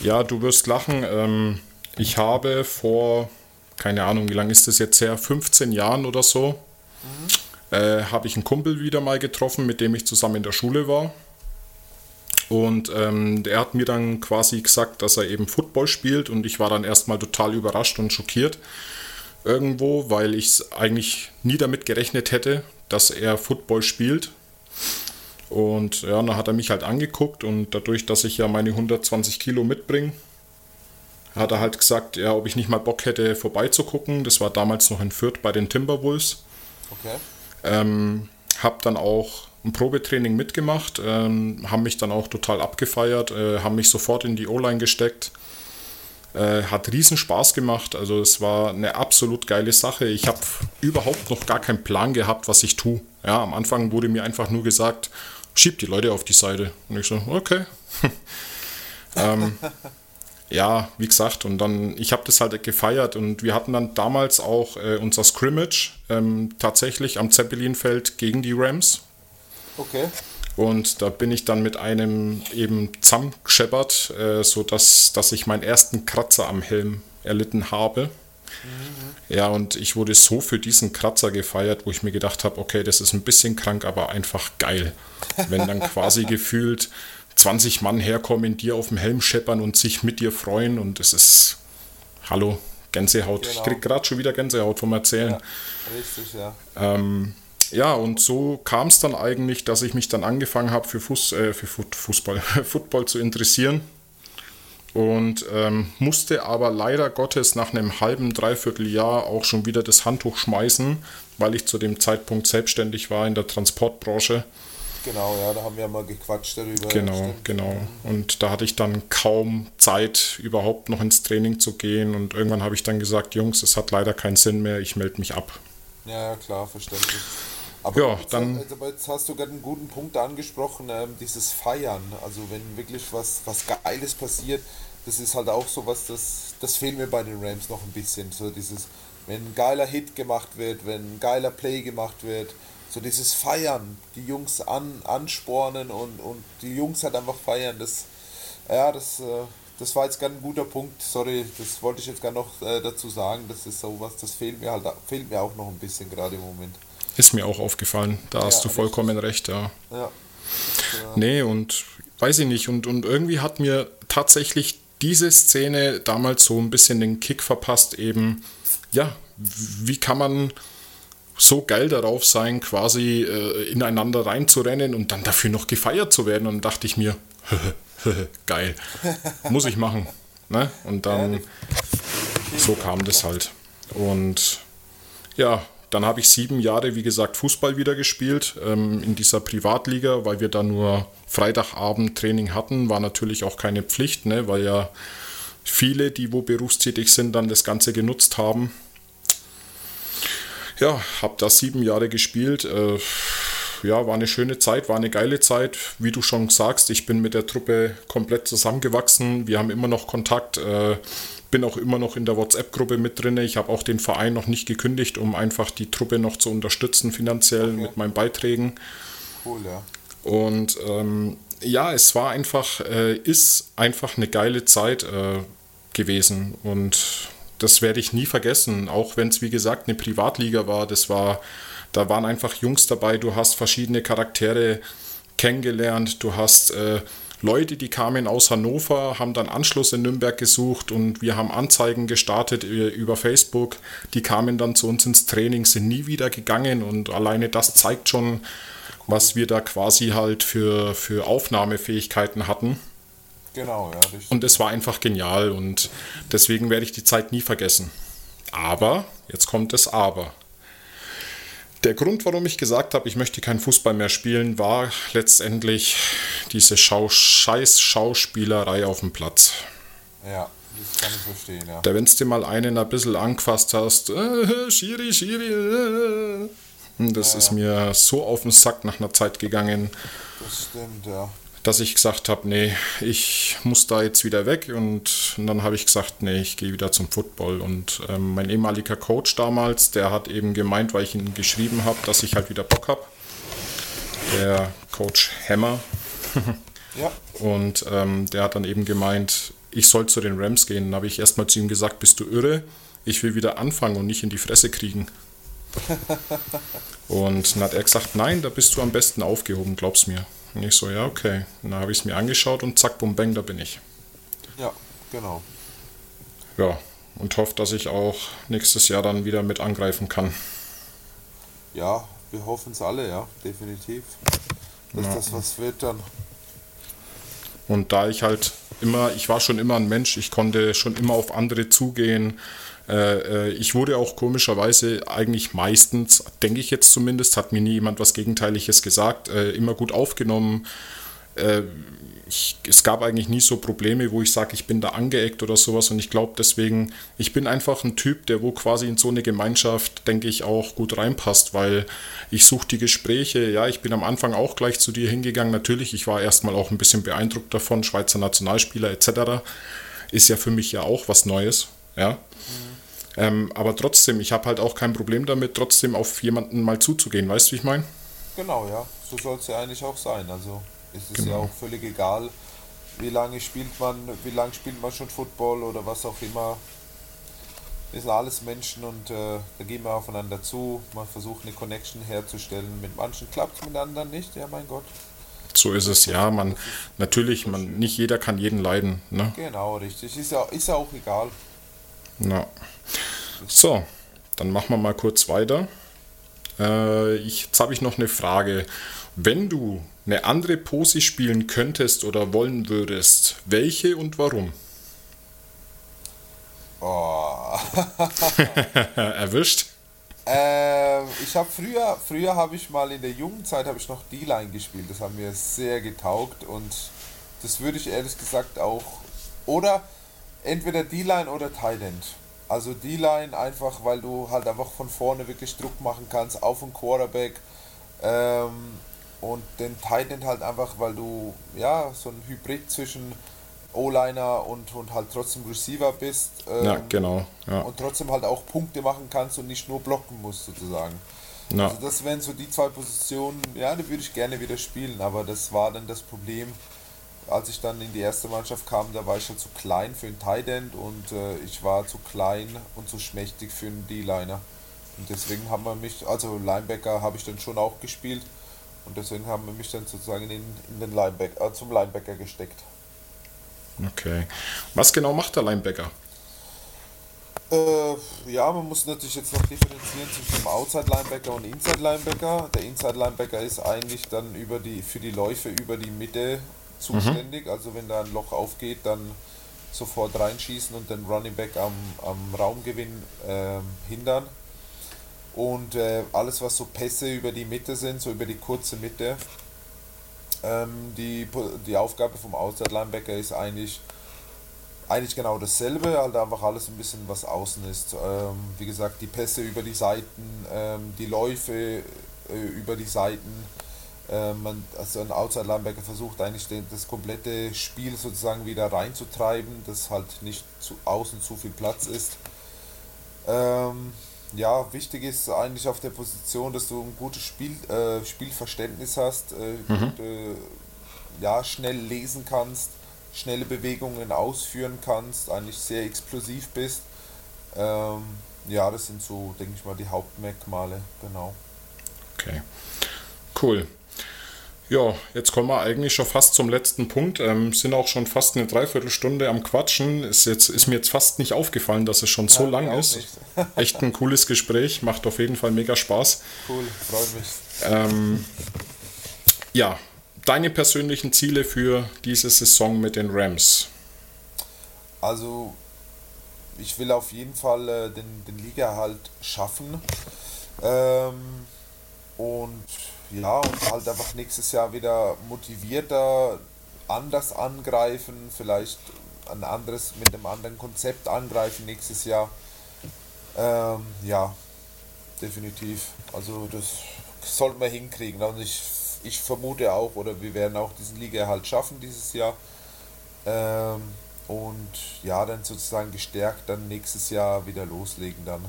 ja, du wirst lachen. Ähm, ich habe vor, keine Ahnung, wie lange ist das jetzt her, 15 Jahren oder so, äh, habe ich einen Kumpel wieder mal getroffen, mit dem ich zusammen in der Schule war. Und ähm, der hat mir dann quasi gesagt, dass er eben Football spielt und ich war dann erstmal total überrascht und schockiert irgendwo, weil ich eigentlich nie damit gerechnet hätte, dass er Football spielt. Und ja, dann hat er mich halt angeguckt und dadurch, dass ich ja meine 120 Kilo mitbringe, hat er halt gesagt, ja, ob ich nicht mal Bock hätte, vorbeizugucken. Das war damals noch in Fürth bei den Timberwolves. Okay. Ähm, hab dann auch ein Probetraining mitgemacht, ähm, haben mich dann auch total abgefeiert, äh, haben mich sofort in die O-Line gesteckt. Äh, hat riesen Spaß gemacht, also es war eine absolut geile Sache. Ich habe überhaupt noch gar keinen Plan gehabt, was ich tue. Ja, am Anfang wurde mir einfach nur gesagt, schieb die Leute auf die Seite. Und ich so, okay. ähm, ja, wie gesagt, und dann, ich habe das halt gefeiert und wir hatten dann damals auch äh, unser Scrimmage ähm, tatsächlich am Zeppelinfeld gegen die Rams. Okay. Und da bin ich dann mit einem eben zusammengescheppert, äh, sodass dass ich meinen ersten Kratzer am Helm erlitten habe. Mhm. Ja, und ich wurde so für diesen Kratzer gefeiert, wo ich mir gedacht habe, okay, das ist ein bisschen krank, aber einfach geil. Wenn dann quasi gefühlt 20 Mann herkommen, dir auf dem Helm scheppern und sich mit dir freuen und es ist, hallo, Gänsehaut. Genau. Ich krieg gerade schon wieder Gänsehaut vom Erzählen. Ja, richtig, ja. Ähm, ja, und so kam es dann eigentlich, dass ich mich dann angefangen habe für, Fuß, äh, für Fußball, Football zu interessieren. Und ähm, musste aber leider Gottes nach einem halben, dreiviertel Jahr auch schon wieder das Handtuch schmeißen, weil ich zu dem Zeitpunkt selbstständig war in der Transportbranche Genau, ja, da haben wir mal gequatscht darüber. Genau, genau. Und da hatte ich dann kaum Zeit, überhaupt noch ins Training zu gehen. Und irgendwann habe ich dann gesagt, Jungs, es hat leider keinen Sinn mehr, ich melde mich ab. Ja, klar, verständlich. Aber ja, jetzt, dann, also jetzt hast du gerade einen guten Punkt angesprochen, ähm, dieses Feiern. Also wenn wirklich was, was Geiles passiert, das ist halt auch so was, das, das fehlt mir bei den Rams noch ein bisschen. So dieses, wenn ein geiler Hit gemacht wird, wenn ein geiler Play gemacht wird, so dieses Feiern, die Jungs an, anspornen und, und die Jungs halt einfach feiern, das, ja, das, äh, das war jetzt gar ein guter Punkt, sorry, das wollte ich jetzt gar noch äh, dazu sagen, das ist sowas, das fehlt mir halt, fehlt mir auch noch ein bisschen gerade im Moment. Ist mir auch aufgefallen, da ja, hast du vollkommen recht, ja. Ja. Äh nee, und weiß ich nicht, und, und irgendwie hat mir tatsächlich diese Szene damals so ein bisschen den Kick verpasst, eben, ja, wie kann man so geil darauf sein, quasi äh, ineinander reinzurennen und dann dafür noch gefeiert zu werden. Und dachte ich mir, geil, muss ich machen. Ne? Und dann, so kam das halt. Und ja, dann habe ich sieben Jahre, wie gesagt, Fußball wieder gespielt ähm, in dieser Privatliga, weil wir da nur Freitagabend Training hatten. War natürlich auch keine Pflicht, ne? weil ja viele, die wo berufstätig sind, dann das Ganze genutzt haben ja, habe da sieben Jahre gespielt. Äh, ja, war eine schöne Zeit, war eine geile Zeit. Wie du schon sagst, ich bin mit der Truppe komplett zusammengewachsen. Wir haben immer noch Kontakt. Äh, bin auch immer noch in der WhatsApp-Gruppe mit drin. Ich habe auch den Verein noch nicht gekündigt, um einfach die Truppe noch zu unterstützen finanziell okay. mit meinen Beiträgen. Cool, ja. Und ähm, ja, es war einfach, äh, ist einfach eine geile Zeit äh, gewesen. Und das werde ich nie vergessen, auch wenn es wie gesagt eine Privatliga war. Das war, da waren einfach Jungs dabei. Du hast verschiedene Charaktere kennengelernt. Du hast äh, Leute, die kamen aus Hannover, haben dann Anschluss in Nürnberg gesucht und wir haben Anzeigen gestartet äh, über Facebook. Die kamen dann zu uns ins Training, sind nie wieder gegangen und alleine das zeigt schon, was wir da quasi halt für, für Aufnahmefähigkeiten hatten. Genau, ja. Richtig. Und es war einfach genial und deswegen werde ich die Zeit nie vergessen. Aber, jetzt kommt das Aber. Der Grund, warum ich gesagt habe, ich möchte keinen Fußball mehr spielen, war letztendlich diese Schau scheiß Schauspielerei auf dem Platz. Ja, das kann ich verstehen, ja. Da, wenn du mal einen ein bisschen angefasst hast, äh, Schiri, Schiri, äh, das ja, ist ja. mir so auf den Sack nach einer Zeit gegangen. Das stimmt, ja dass ich gesagt habe, nee, ich muss da jetzt wieder weg und, und dann habe ich gesagt, nee, ich gehe wieder zum Football und ähm, mein ehemaliger Coach damals, der hat eben gemeint, weil ich ihn geschrieben habe, dass ich halt wieder Bock habe. Der Coach Hammer. ja. Und ähm, der hat dann eben gemeint, ich soll zu den Rams gehen. Dann habe ich erstmal zu ihm gesagt, bist du irre? Ich will wieder anfangen und nicht in die Fresse kriegen. und dann hat er gesagt, nein, da bist du am besten aufgehoben, glaub's mir. Und ich so, ja, okay. Und dann habe ich es mir angeschaut und zack, bum, bang, da bin ich. Ja, genau. Ja, und hoffe, dass ich auch nächstes Jahr dann wieder mit angreifen kann. Ja, wir hoffen es alle, ja, definitiv. dass ja. das was wird dann. Und da ich halt immer, ich war schon immer ein Mensch, ich konnte schon immer auf andere zugehen. Äh, äh, ich wurde auch komischerweise eigentlich meistens, denke ich jetzt zumindest, hat mir nie jemand was Gegenteiliges gesagt, äh, immer gut aufgenommen. Ich, es gab eigentlich nie so Probleme, wo ich sage, ich bin da angeeckt oder sowas. Und ich glaube deswegen, ich bin einfach ein Typ, der wo quasi in so eine Gemeinschaft, denke ich, auch gut reinpasst, weil ich suche die Gespräche. Ja, ich bin am Anfang auch gleich zu dir hingegangen. Natürlich, ich war erstmal auch ein bisschen beeindruckt davon, Schweizer Nationalspieler etc. Ist ja für mich ja auch was Neues. Ja. Mhm. Ähm, aber trotzdem, ich habe halt auch kein Problem damit, trotzdem auf jemanden mal zuzugehen. Weißt du, wie ich meine? Genau, ja. So soll es ja eigentlich auch sein. Also es ist genau. ja auch völlig egal, wie lange spielt man, wie lange spielt man schon Football oder was auch immer. Wir sind alles Menschen und äh, da gehen wir aufeinander zu. Man versucht eine Connection herzustellen. Mit manchen klappt es, mit anderen nicht. Ja, mein Gott. So ist es, ja. Man natürlich, man nicht jeder kann jeden leiden. Ne? Genau, richtig. Ist ja, ist ja auch egal. Na. So, dann machen wir mal kurz weiter. Äh, ich, jetzt habe ich noch eine Frage. Wenn du eine andere Pose spielen könntest oder wollen würdest, welche und warum? Oh. Erwischt? Ähm, ich habe früher, früher habe ich mal in der jungen Zeit habe ich noch D-Line gespielt. Das hat mir sehr getaugt und das würde ich ehrlich gesagt auch oder entweder D-Line oder Tight End. Also D-Line einfach, weil du halt einfach von vorne wirklich Druck machen kannst auf den Quarterback ähm, und den Tight End halt einfach, weil du ja so ein Hybrid zwischen O-Liner und, und halt trotzdem Receiver bist. Ähm, ja, genau. Ja. Und trotzdem halt auch Punkte machen kannst und nicht nur blocken musst sozusagen. Ja. Also das wären so die zwei Positionen, ja, die würde ich gerne wieder spielen, aber das war dann das Problem, als ich dann in die erste Mannschaft kam, da war ich ja zu klein für einen Tight End und äh, ich war zu klein und zu schmächtig für einen D-Liner. Und deswegen haben wir mich, also Linebacker habe ich dann schon auch gespielt und deswegen haben wir mich dann sozusagen in, in den Linebacker, äh, zum Linebacker gesteckt. Okay. Was genau macht der Linebacker? Äh, ja, man muss natürlich jetzt noch differenzieren zwischen dem Outside Linebacker und Inside Linebacker. Der Inside Linebacker ist eigentlich dann über die, für die Läufe über die Mitte zuständig. Mhm. Also wenn da ein Loch aufgeht, dann sofort reinschießen und den Running Back am, am Raumgewinn äh, hindern. Und äh, alles, was so Pässe über die Mitte sind, so über die kurze Mitte, ähm, die, die Aufgabe vom Outside Linebacker ist eigentlich, eigentlich genau dasselbe, halt einfach alles ein bisschen was außen ist. Ähm, wie gesagt, die Pässe über die Seiten, ähm, die Läufe äh, über die Seiten, man, also ein Outside Linebacker versucht eigentlich den, das komplette Spiel sozusagen wieder reinzutreiben, dass halt nicht zu außen zu viel Platz ist. Ähm, ja, wichtig ist eigentlich auf der Position, dass du ein gutes Spiel, äh, Spielverständnis hast, äh, mhm. gut, äh, ja, schnell lesen kannst, schnelle Bewegungen ausführen kannst, eigentlich sehr explosiv bist. Ähm, ja, das sind so, denke ich mal, die Hauptmerkmale, genau. Okay, cool. Ja, jetzt kommen wir eigentlich schon fast zum letzten Punkt. Ähm, sind auch schon fast eine Dreiviertelstunde am Quatschen. Ist, jetzt, ist mir jetzt fast nicht aufgefallen, dass es schon so ja, lang ist. Echt ein cooles Gespräch. Macht auf jeden Fall mega Spaß. Cool, freut mich. Ähm, ja, deine persönlichen Ziele für diese Saison mit den Rams? Also, ich will auf jeden Fall äh, den, den Liga halt schaffen. Ähm, und ja, und halt einfach nächstes Jahr wieder motivierter, anders angreifen, vielleicht ein anderes, mit einem anderen Konzept angreifen nächstes Jahr. Ähm, ja, definitiv. Also das sollten wir hinkriegen. Und ich, ich vermute auch, oder wir werden auch diesen Liga halt schaffen dieses Jahr. Ähm, und ja, dann sozusagen gestärkt dann nächstes Jahr wieder loslegen dann.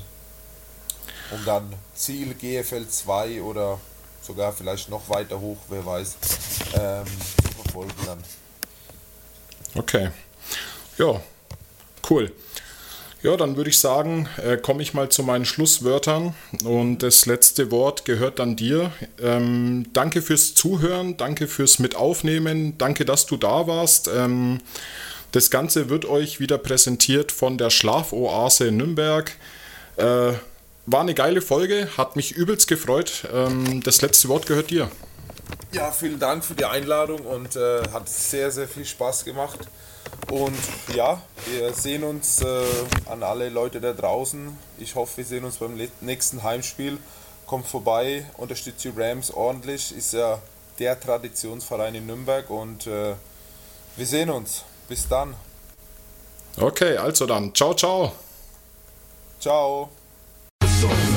Um dann Ziel GFL 2 oder sogar vielleicht noch weiter hoch, wer weiß, ähm, verfolgen dann. Okay. Ja, cool. Ja, dann würde ich sagen, äh, komme ich mal zu meinen Schlusswörtern und das letzte Wort gehört dann dir. Ähm, danke fürs Zuhören, danke fürs Mitaufnehmen, danke, dass du da warst. Ähm, das Ganze wird euch wieder präsentiert von der Schlafoase Nürnberg. Äh, war eine geile Folge, hat mich übelst gefreut. Ähm, das letzte Wort gehört dir. Ja, vielen Dank für die Einladung und äh, hat sehr, sehr viel Spaß gemacht. Und ja, wir sehen uns äh, an alle Leute da draußen. Ich hoffe, wir sehen uns beim nächsten Heimspiel. Kommt vorbei, unterstützt die Rams ordentlich. Ist ja der Traditionsverein in Nürnberg und äh, wir sehen uns. Bis dann. Okay, also dann. Ciao, ciao. Ciao. Von